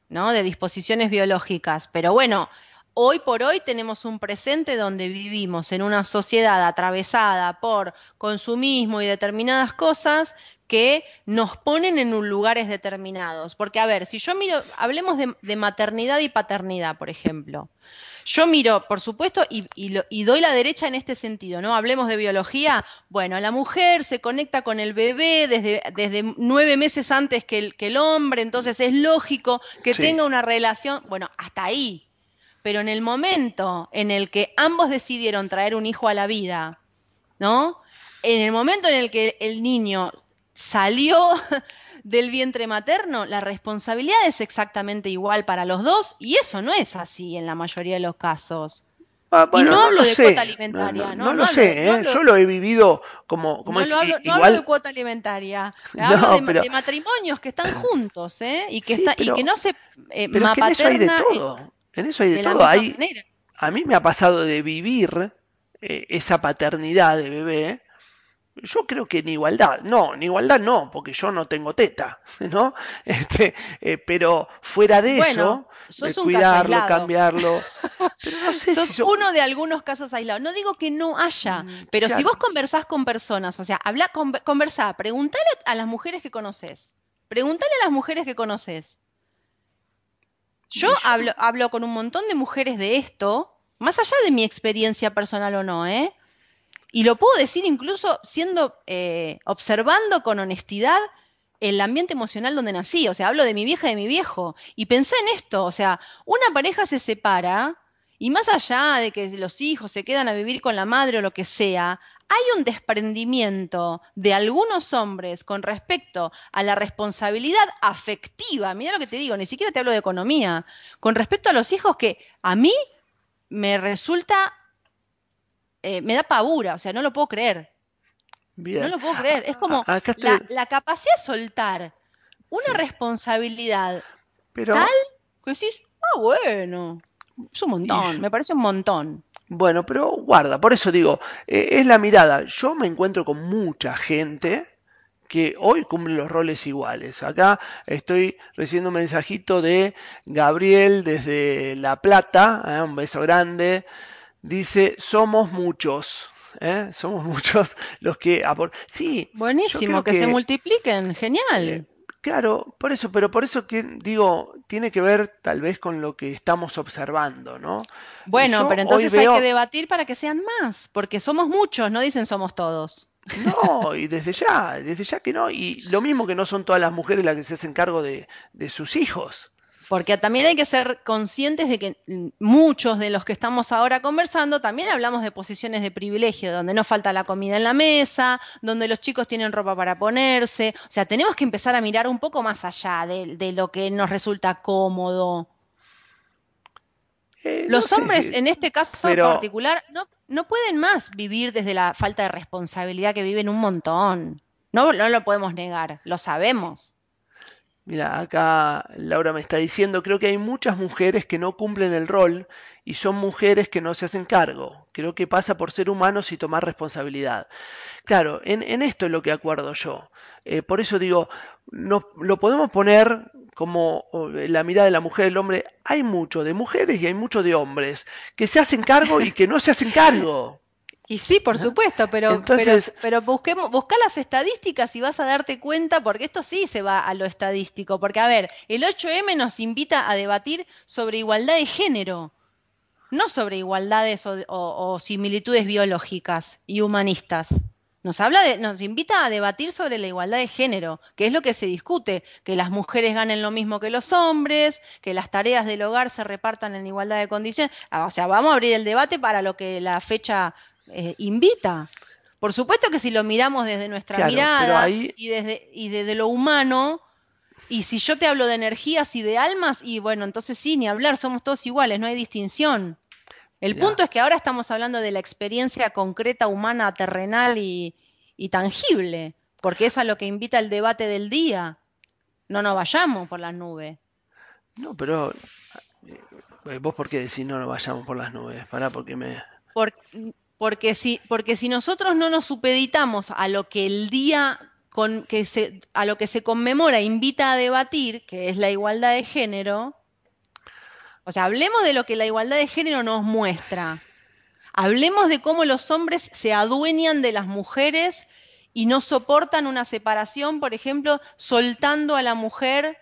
¿No? De disposiciones biológicas. Pero bueno, hoy por hoy tenemos un presente donde vivimos en una sociedad atravesada por consumismo y determinadas cosas que nos ponen en lugares determinados. Porque, a ver, si yo miro, hablemos de maternidad y paternidad, por ejemplo. Yo miro, por supuesto, y, doy la derecha en este sentido, ¿no? Hablemos de biología. Bueno, la mujer se conecta con el bebé desde, desde nueve meses antes que el, que el hombre, entonces es lógico que tenga una relación, bueno, hasta ahí. Pero en el momento en el que ambos decidieron traer un hijo a la vida, ¿no? En el momento en el que el niño salió [LAUGHS] del vientre materno, la responsabilidad es exactamente igual para los dos y eso no es así en la mayoría de los casos. Ah, y no, hablo de cuota alimentaria. No, lo sé, ¿eh? yo lo he vivido como, como no, hablo, no hablo de cuota alimentaria, [LAUGHS] hablo de, matrimonios que están juntos ¿eh? y, que está, y que no se eh, pero en eso hay de todo. En eso hay de, todo. a mí me ha pasado de vivir eh, esa paternidad de bebé yo creo que en igualdad, no, en igualdad no, porque yo no tengo teta, [LAUGHS] ¿no? Este, eh, pero fuera de eso, eh, cuidarlo, cambiarlo. [LAUGHS] Pero no sé sos uno de algunos casos aislados. No digo que no haya, mm, pero si vos conversás con personas, o sea, habla, conversá, preguntale a las mujeres que conoces. Preguntale a las mujeres que conoces. Yo, Hablo, hablo con un montón de mujeres de esto, más allá de mi experiencia personal o no, ¿eh? Y lo puedo decir incluso siendo, eh, observando con honestidad el ambiente emocional donde nací. O sea, hablo de mi vieja y de mi viejo. Y pensé en esto, o sea, una pareja se separa y más allá de que los hijos se quedan a vivir con la madre o lo que sea, hay un desprendimiento de algunos hombres con respecto a la responsabilidad afectiva. Mira lo que te digo, ni siquiera te hablo de economía. Con respecto a los hijos que a mí me resulta eh, me da pavura, o sea, no lo puedo creer. No lo puedo creer. Es como la, capacidad de soltar una responsabilidad tal que decís, ah, bueno, es un montón, me parece un montón. Bueno, pero guarda, por eso digo, eh, es la mirada. Yo me encuentro con mucha gente que hoy cumple los roles iguales. Acá estoy recibiendo un mensajito de Gabriel desde La Plata, ¿eh? un beso grande. Dice, somos muchos. ¿eh? somos [LAUGHS] muchos los que Sí. Buenísimo, que, se multipliquen, genial. Eh, claro, por eso, pero por eso que digo, tiene que ver tal vez con lo que estamos observando, ¿no? Bueno, pero entonces hay que debatir para que sean más, porque somos muchos, no dicen somos todos. No, y desde ya, desde ya que no. Y lo mismo que no son todas las mujeres las que se hacen cargo de, de sus hijos. Porque también hay que ser conscientes de que muchos de los que estamos ahora conversando también hablamos de posiciones de privilegio, donde no falta la comida en la mesa, donde los chicos tienen ropa para ponerse. O sea, tenemos que empezar a mirar un poco más allá de, lo que nos resulta cómodo. Eh, los hombres, en este caso en particular, no, no pueden más vivir desde la falta de responsabilidad que viven un montón. No, no lo podemos negar, lo sabemos. Mira, acá Laura me está diciendo, creo que hay muchas mujeres que no cumplen el rol y son mujeres que no se hacen cargo. Creo que pasa por ser humanos y tomar responsabilidad. Claro, en, esto es lo que acuerdo yo. Eh, por eso digo, no, lo podemos poner como la mirada de la mujer y del hombre. Hay mucho de mujeres y hay mucho de hombres que se hacen cargo y que no se hacen cargo. Y sí, por supuesto, pero, pero, busquemos, busca las estadísticas y vas a darte cuenta, porque esto sí se va a lo estadístico. Porque, a ver, el 8M nos invita a debatir sobre igualdad de género, no sobre igualdades o, similitudes biológicas y humanistas. Nos, habla de, nos invita a debatir sobre la igualdad de género, que es lo que se discute, que las mujeres ganen lo mismo que los hombres, que las tareas del hogar se repartan en igualdad de condiciones. Ah, o sea, vamos a abrir el debate para lo que la fecha eh, invita. Por supuesto que si lo miramos desde nuestra mirada y, desde, y desde lo humano, y si yo te hablo de energías y de almas, y bueno, entonces sí, ni hablar, somos todos iguales, no hay distinción. El punto es que ahora estamos hablando de la experiencia concreta, humana, terrenal y, y tangible, porque es a lo que invita el debate del día. No nos vayamos por las nubes. No, pero eh, vos por qué decís no nos vayamos por las nubes, para porque me... Por, porque si, porque si nosotros no nos supeditamos a lo que el día con, que se, a lo que se conmemora invita a debatir, que es la igualdad de género, o sea, hablemos de lo que la igualdad de género nos muestra. Hablemos de cómo los hombres se adueñan de las mujeres y no soportan una separación, por ejemplo, soltando a la mujer.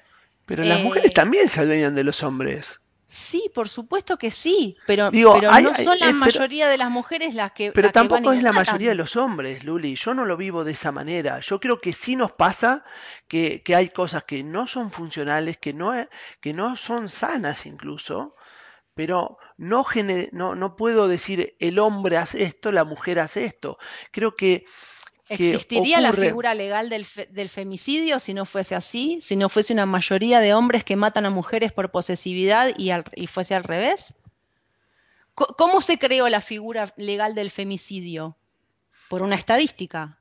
Pero las mujeres eh, también se adueñan de los hombres. Sí, por supuesto que sí, pero, no son la mayoría de las mujeres las que... Pero tampoco es la mayoría de los hombres, Luli. Yo no lo vivo de esa manera. Yo creo que sí nos pasa que, hay cosas que no son funcionales, que no, que no son sanas incluso, pero no, no, no puedo decir el hombre hace esto, la mujer hace esto. Creo que ¿Existiría la figura legal del, femicidio si no fuese así? Si no fuese una mayoría de hombres que matan a mujeres por posesividad y, fuese al revés? ¿Cómo se creó la figura legal del femicidio? Por una estadística.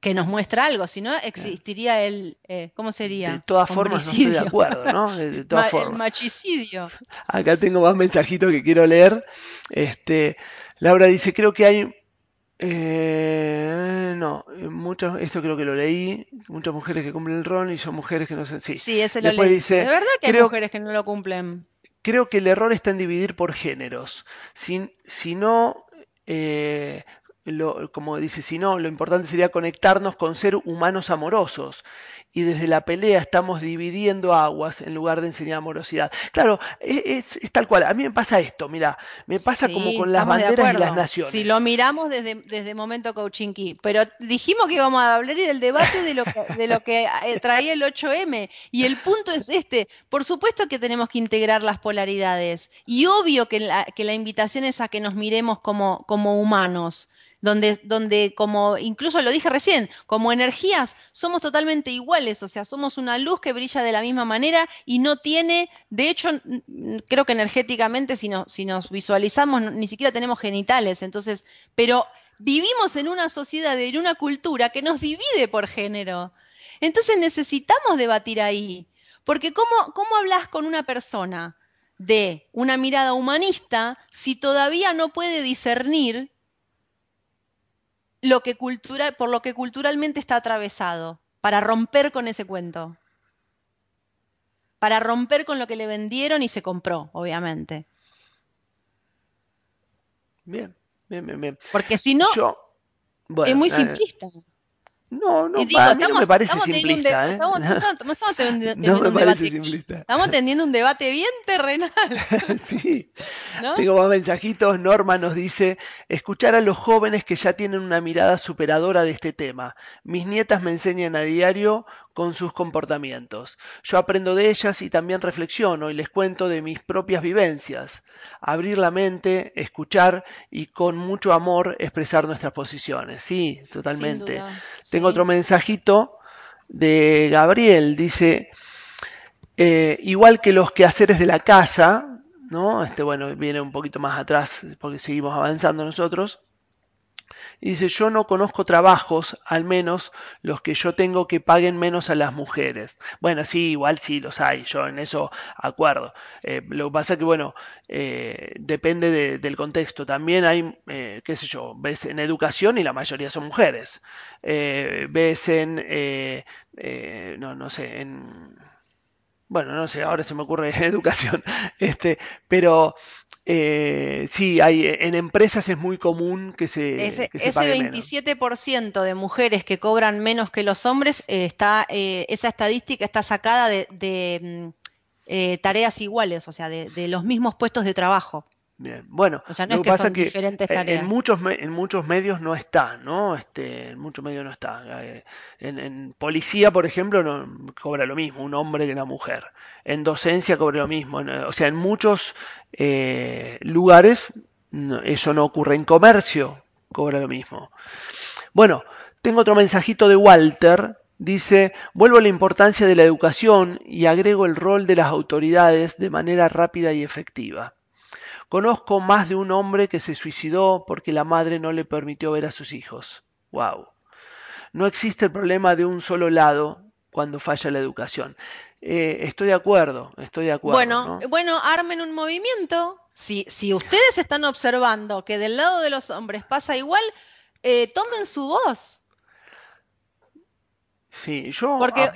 Que nos muestra algo, si no existiría el, eh, ¿cómo sería? De todas formas no estoy de acuerdo, ¿no? De, todas formas. El machicidio. Acá tengo más mensajitos que quiero leer. Este, Laura dice, creo que hay... Eh, no, muchos, esto creo que lo leí, muchas mujeres que cumplen el rol y son mujeres que no sé, sí. Sí, ese lo leí. Dice, de verdad que hay mujeres que no lo cumplen. Creo que el error está en dividir por géneros. Si, si no, eh, como dice, si no, lo importante sería conectarnos con ser humanos amorosos y desde la pelea estamos dividiendo aguas en lugar de enseñar amorosidad. Claro, es, tal cual. A mí me pasa esto, mira, me pasa como con las banderas y las naciones. Si lo miramos desde, desde momento coaching key, pero dijimos que íbamos a hablar del debate de lo que, de lo que eh, traía el 8M y el punto es este, por supuesto que tenemos que integrar las polaridades y obvio que la, que la invitación es a que nos miremos como, como humanos donde, donde como incluso lo dije recién, como energías somos totalmente iguales, o sea, somos una luz que brilla de la misma manera y no tiene, de hecho, creo que energéticamente si, no, si nos visualizamos ni siquiera tenemos genitales, entonces, pero vivimos en una sociedad, en una cultura que nos divide por género. Entonces necesitamos debatir ahí, porque ¿cómo, cómo hablas con una persona de una mirada humanista si todavía no puede discernir lo que cultural, por lo que culturalmente está atravesado, para romper con ese cuento. Para romper con lo que le vendieron y se compró, obviamente. Bien, bien, bien, bien. Porque si no, es muy simplista. No, no, para mí no me parece simplista. ¿eh? Estamos, teniendo un debate, [LAUGHS] simplista. Estamos teniendo un debate bien terrenal. [LAUGHS] sí. Tengo más mensajitos. Norma nos dice, escuchar a los jóvenes que ya tienen una mirada superadora de este tema. Mis nietas me enseñan a diario con sus comportamientos. Yo aprendo de ellas y también reflexiono y les cuento de mis propias vivencias. Abrir la mente, escuchar y con mucho amor expresar nuestras posiciones. Sí, totalmente. Tengo otro mensajito de Gabriel. Dice, eh, igual que los quehaceres de la casa, ¿no? Este, bueno, viene un poquito más atrás porque seguimos avanzando nosotros. Y dice, yo no conozco trabajos, al menos los que yo tengo, que paguen menos a las mujeres. Bueno, sí, igual sí los hay, yo en eso acuerdo. Eh, lo que pasa que, bueno, eh, depende del contexto. También hay, eh, qué sé yo, ves en educación y la mayoría son mujeres. ves en, no, no sé, en bueno, no sé, ahora se me ocurre [LAUGHS] educación, este, pero eh, sí, hay, en empresas es muy común que se... Ese, ese 27% de mujeres que cobran menos que los hombres, eh, está, eh, esa estadística está sacada de, mm, eh, tareas iguales, o sea, de los mismos puestos de trabajo. Bien, bueno, o sea, no es que pasa que En muchos, en muchos medios no está, ¿no? Este, en muchos medios no está. Eh, en, policía, por ejemplo, no, cobra lo mismo un hombre que una mujer. En docencia cobra lo mismo. O sea, en muchos eh, lugares eso no ocurre. En comercio cobra lo mismo. Bueno, tengo otro mensajito de Walter. Dice, vuelvo a la importancia de la educación y agrego el rol de las autoridades de manera rápida y efectiva. Conozco más de un hombre que se suicidó porque la madre no le permitió ver a sus hijos. Wow. No existe el problema de un solo lado cuando falla la educación. Eh, estoy de acuerdo, estoy de acuerdo. Bueno, bueno, armen un movimiento. Si, si ustedes están observando que del lado de los hombres pasa igual, eh, tomen su voz. Sí, yo. Porque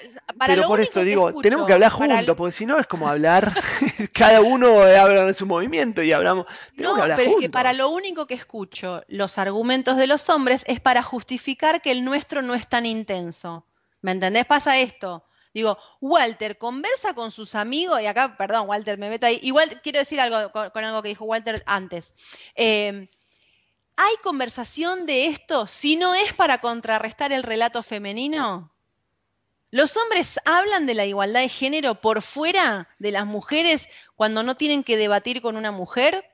pero por esto digo, tenemos que hablar juntos, porque si no es como [LAUGHS] hablar, [LAUGHS] cada uno habla en su movimiento y hablamos. no, pero es que para lo único que escucho los argumentos de los hombres es para justificar que el nuestro no es tan intenso. ¿Me entendés? Pasa esto. Digo, Walter conversa con sus amigos, y acá, perdón, Walter, me meto ahí. Igual quiero decir algo con, algo que dijo Walter antes. Eh, ¿Hay conversación de esto si no es para contrarrestar el relato femenino? ¿Los hombres hablan de la igualdad de género por fuera de las mujeres cuando no tienen que debatir con una mujer?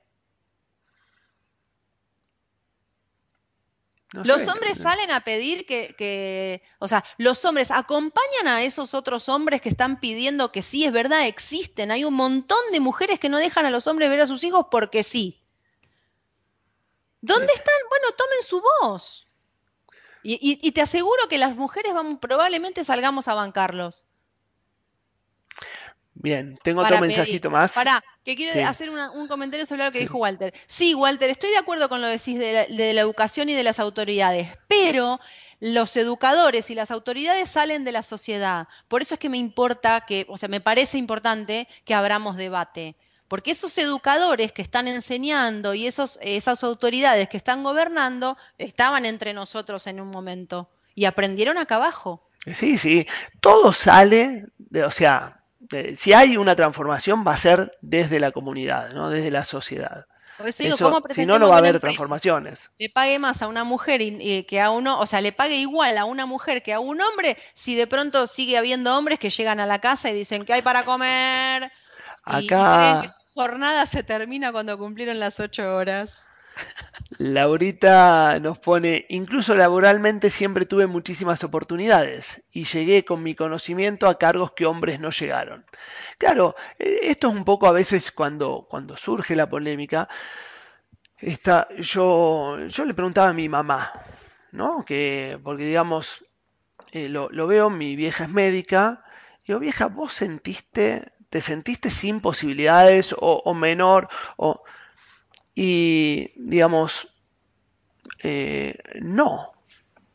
los hombres salen a pedir que, o sea, los hombres acompañan a esos otros hombres que están pidiendo que sí, es verdad, existen. Hay un montón de mujeres que no dejan a los hombres ver a sus hijos porque sí. ¿Dónde están? Bueno, tomen su voz. Y, te aseguro que las mujeres vamos, probablemente salgamos a bancarlos. Bien, tengo otro mensajito más. Para, que quiero hacer un comentario sobre lo que dijo Walter. Sí, Walter, estoy de acuerdo con lo que decís de la, de la educación y de las autoridades, pero los educadores y las autoridades salen de la sociedad. Por eso es que me importa que, o sea, me parece importante que abramos debate. Porque esos educadores que están enseñando y esos, esas autoridades que están gobernando estaban entre nosotros en un momento y aprendieron acá abajo. Sí, sí, todo sale, de, o sea, si hay una transformación va a ser desde la comunidad, ¿no? desde la sociedad. si no, no va a haber transformaciones. Le pague más a una mujer y, que a uno, o sea, le pague igual a una mujer que a un hombre, si de pronto sigue habiendo hombres que llegan a la casa y dicen que hay para comer, Acá. que su jornada se termina cuando cumplieron las ocho horas. Laurita nos pone, incluso laboralmente siempre tuve muchísimas oportunidades y llegué con mi conocimiento a cargos que hombres no llegaron. Claro, eh, esto es un poco a veces cuando, cuando surge la polémica. Esta, yo, yo le preguntaba a mi mamá, ¿no? Que, porque digamos, eh, lo, lo, veo, mi vieja es médica, digo, vieja, ¿vos sentiste ¿Te sentiste sin posibilidades o, menor? O, y digamos, eh, no.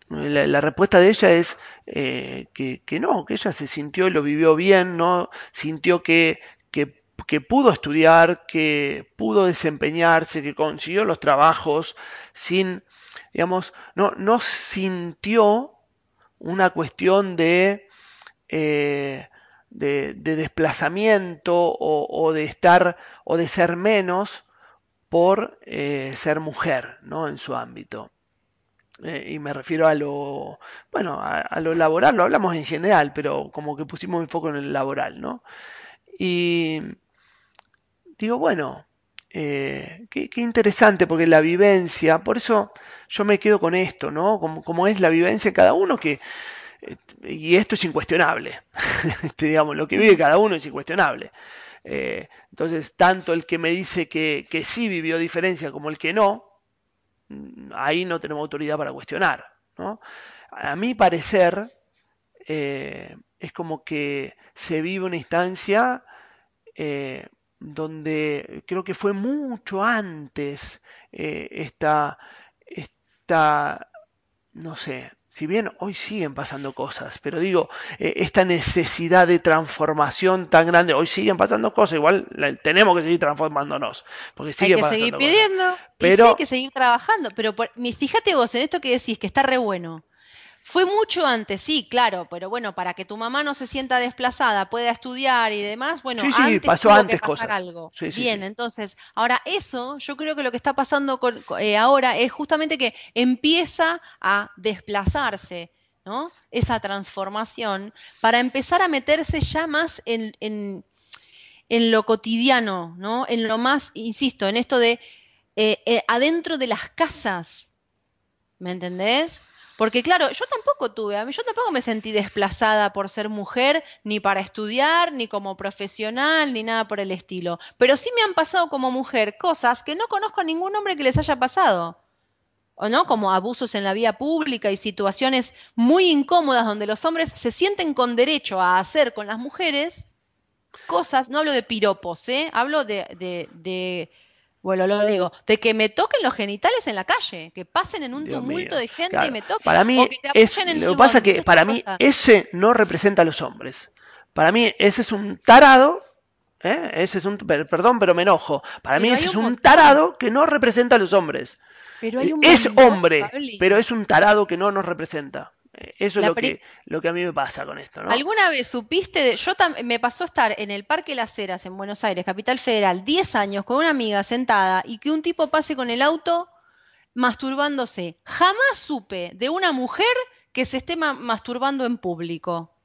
La, respuesta de ella es eh, que, no, que ella se sintió y lo vivió bien, no sintió que, que que pudo estudiar, que pudo desempeñarse, que consiguió los trabajos sin, digamos, no, no sintió una cuestión de, eh, de, desplazamiento o, de estar o de ser menos por eh, ser mujer ¿no? en su ámbito. Eh, y me refiero a lo, bueno, a, lo laboral, lo hablamos en general, pero como que pusimos un foco en el laboral, ¿no? Y digo, bueno, eh, qué, interesante, porque la vivencia, por eso yo me quedo con esto, ¿no? Como, es la vivencia de cada uno, que, y esto es incuestionable, [LAUGHS] digamos, lo que vive cada uno es incuestionable. entonces, tanto el que me dice que, que sí vivió diferencia como el que no, ahí no tenemos autoridad para cuestionar. ¿no? A mi parecer, eh, es como que se vive una instancia eh, donde creo que fue mucho antes eh, esta, esta, no sé, si bien hoy siguen pasando cosas, pero digo, eh, esta necesidad de transformación tan grande, hoy siguen pasando cosas, igual tenemos que seguir transformándonos, porque sigue hay que seguir pidiendo, pero hay que seguir trabajando, pero fíjate vos en esto que decís, que está re bueno. Fue mucho antes, sí, claro, pero bueno, para que tu mamá no se sienta desplazada, pueda estudiar y demás, bueno, antes pasó antes que pasar algo. Bien, entonces, ahora eso, yo creo que lo que está pasando con, eh, ahora es justamente que empieza a desplazarse, ¿no? Esa transformación para empezar a meterse ya más en, en, en lo cotidiano, ¿no? En lo más, insisto, en esto de eh, eh, adentro de las casas, ¿me entendés? Porque claro, yo tampoco tuve, a mí yo tampoco me sentí desplazada por ser mujer, ni para estudiar, ni como profesional, ni nada por el estilo. Pero sí me han pasado como mujer cosas que no conozco a ningún hombre que les haya pasado. ¿O no? Como abusos en la vía pública y situaciones muy incómodas donde los hombres se sienten con derecho a hacer con las mujeres cosas, no hablo de piropos, ¿eh? hablo de, de bueno, lo digo, de que me toquen los genitales en la calle, que pasen en un tumulto de gente y me toquen. Para mí, es, lo que pasa es que para mí ese no representa a los hombres. Para mí ese es un tarado, ¿eh? ese es un, perdón, pero me enojo. Para mí ese es un tarado que no representa a los hombres. Pero hay un es hombre, pero es un tarado que no nos representa. Eso es lo que, lo que a mí me pasa con esto, ¿no? ¿Alguna vez supiste de, yo me pasó estar en el Parque Las Heras en Buenos Aires, Capital Federal, 10 años con una amiga sentada y que un tipo pase con el auto masturbándose. Jamás supe de una mujer que se esté masturbando en público.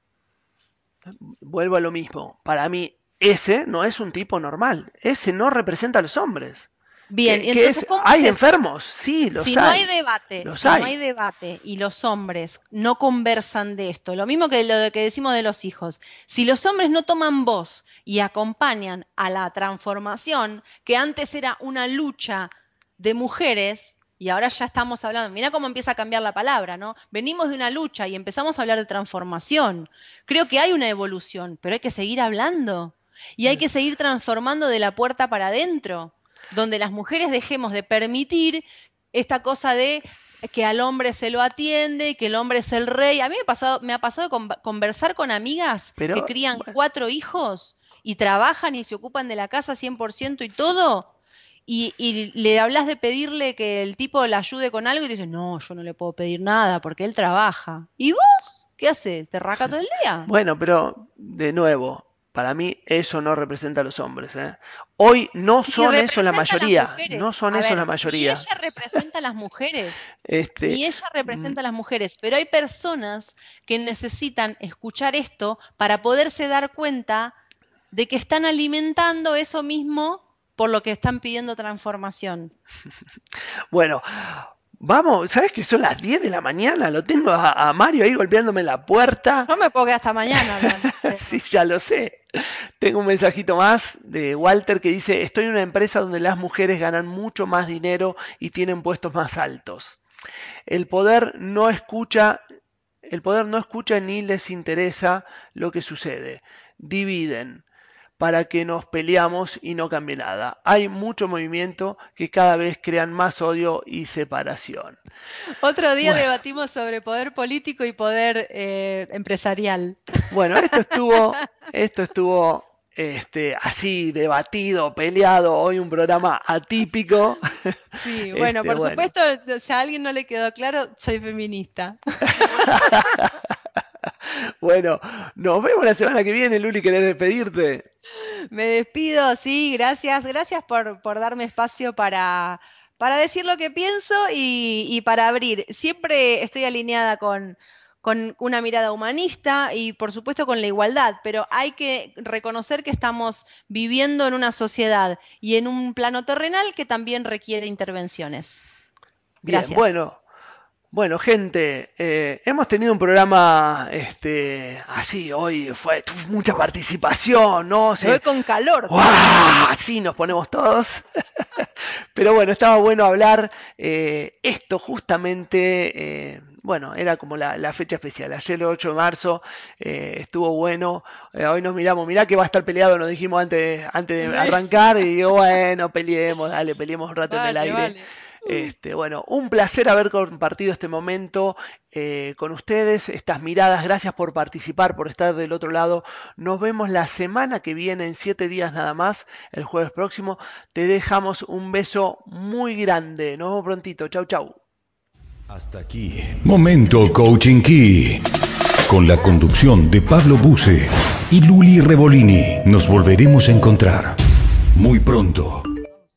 Vuelvo a lo mismo. Para mí, ese no es un tipo normal. Ese no representa a los hombres. Bien, entonces, hay enfermos, sí, los si no hay debate, si no hay debate y los hombres no conversan de esto, lo mismo que lo que decimos de los hijos, si los hombres no toman voz y acompañan a la transformación, que antes era una lucha de mujeres, y ahora ya estamos hablando, mira cómo empieza a cambiar la palabra, ¿no? Venimos de una lucha y empezamos a hablar de transformación. Creo que hay una evolución, pero hay que seguir hablando y hay que seguir transformando de la puerta para adentro donde las mujeres dejemos de permitir esta cosa de que al hombre se lo atiende, que el hombre es el rey. A mí me ha pasado, me ha pasado conversar con amigas que crían cuatro hijos y trabajan y se ocupan de la casa 100% y todo. Y, y, le hablas de pedirle que el tipo le ayude con algo y te dice, no, yo no le puedo pedir nada porque él trabaja. ¿Y vos? ¿Qué haces? ¿Te raca todo el día? [LAUGHS] Bueno, pero de nuevo, para mí eso no representa a los hombres. ¿eh? Hoy no son eso la mayoría. No son eso la mayoría. Y ella representa a las mujeres. [LAUGHS] Este, y ella representa a las mujeres. Pero hay personas que necesitan escuchar esto para poderse dar cuenta de que están alimentando eso mismo por lo que están pidiendo transformación. [LAUGHS] Bueno, Vamos, ¿sabes que son las 10 de la mañana? Lo tengo a, Mario ahí golpeándome la puerta. Yo me puedo quedar hasta mañana. [LAUGHS] sí, ya lo sé. Tengo un mensajito más de Walter que dice, estoy en una empresa donde las mujeres ganan mucho más dinero y tienen puestos más altos. El poder no escucha, el poder no escucha ni les interesa lo que sucede. Dividen, para que nos peleamos y no cambie nada. Hay mucho movimiento que cada vez crean más odio y separación. Otro día debatimos sobre poder político y poder eh, empresarial. Bueno, esto estuvo, [LAUGHS] esto estuvo este, así debatido, peleado, hoy un programa atípico. Sí, [LAUGHS] bueno, por este, supuesto, si a alguien no le quedó claro, soy feminista. [LAUGHS] bueno, nos vemos la semana que viene, Luli, ¿querés despedirte? Me despido, sí, gracias, gracias por, por darme espacio para, para decir lo que pienso y para abrir. Siempre estoy alineada con con una mirada humanista y por supuesto con la igualdad, pero hay que reconocer que estamos viviendo en una sociedad y en un plano terrenal que también requiere intervenciones. Gracias. bueno, bueno, gente, eh, hemos tenido un programa este, así, hoy fue mucha participación, ¿no? Se, fue con calor. Así nos ponemos todos. [LAUGHS] Pero bueno, estaba bueno hablar eh, esto justamente, eh, bueno, era como la, fecha especial. Ayer el 8 de marzo estuvo bueno. hoy nos miramos, mirá que va a estar peleado, nos dijimos antes, antes de arrancar. Y digo, [LAUGHS] bueno, peleemos, dale, peleemos un rato en el aire. Este, bueno, un placer haber compartido este momento eh, con ustedes, estas miradas. Gracias por participar, por estar del otro lado. Nos vemos la semana que viene, en siete días nada más, el jueves próximo. Te dejamos un beso muy grande. Nos vemos prontito. Chau, chau. Hasta aquí. Momento Coaching Key. Con la conducción de Pablo Buse y Luli Revolini. Nos volveremos a encontrar muy pronto.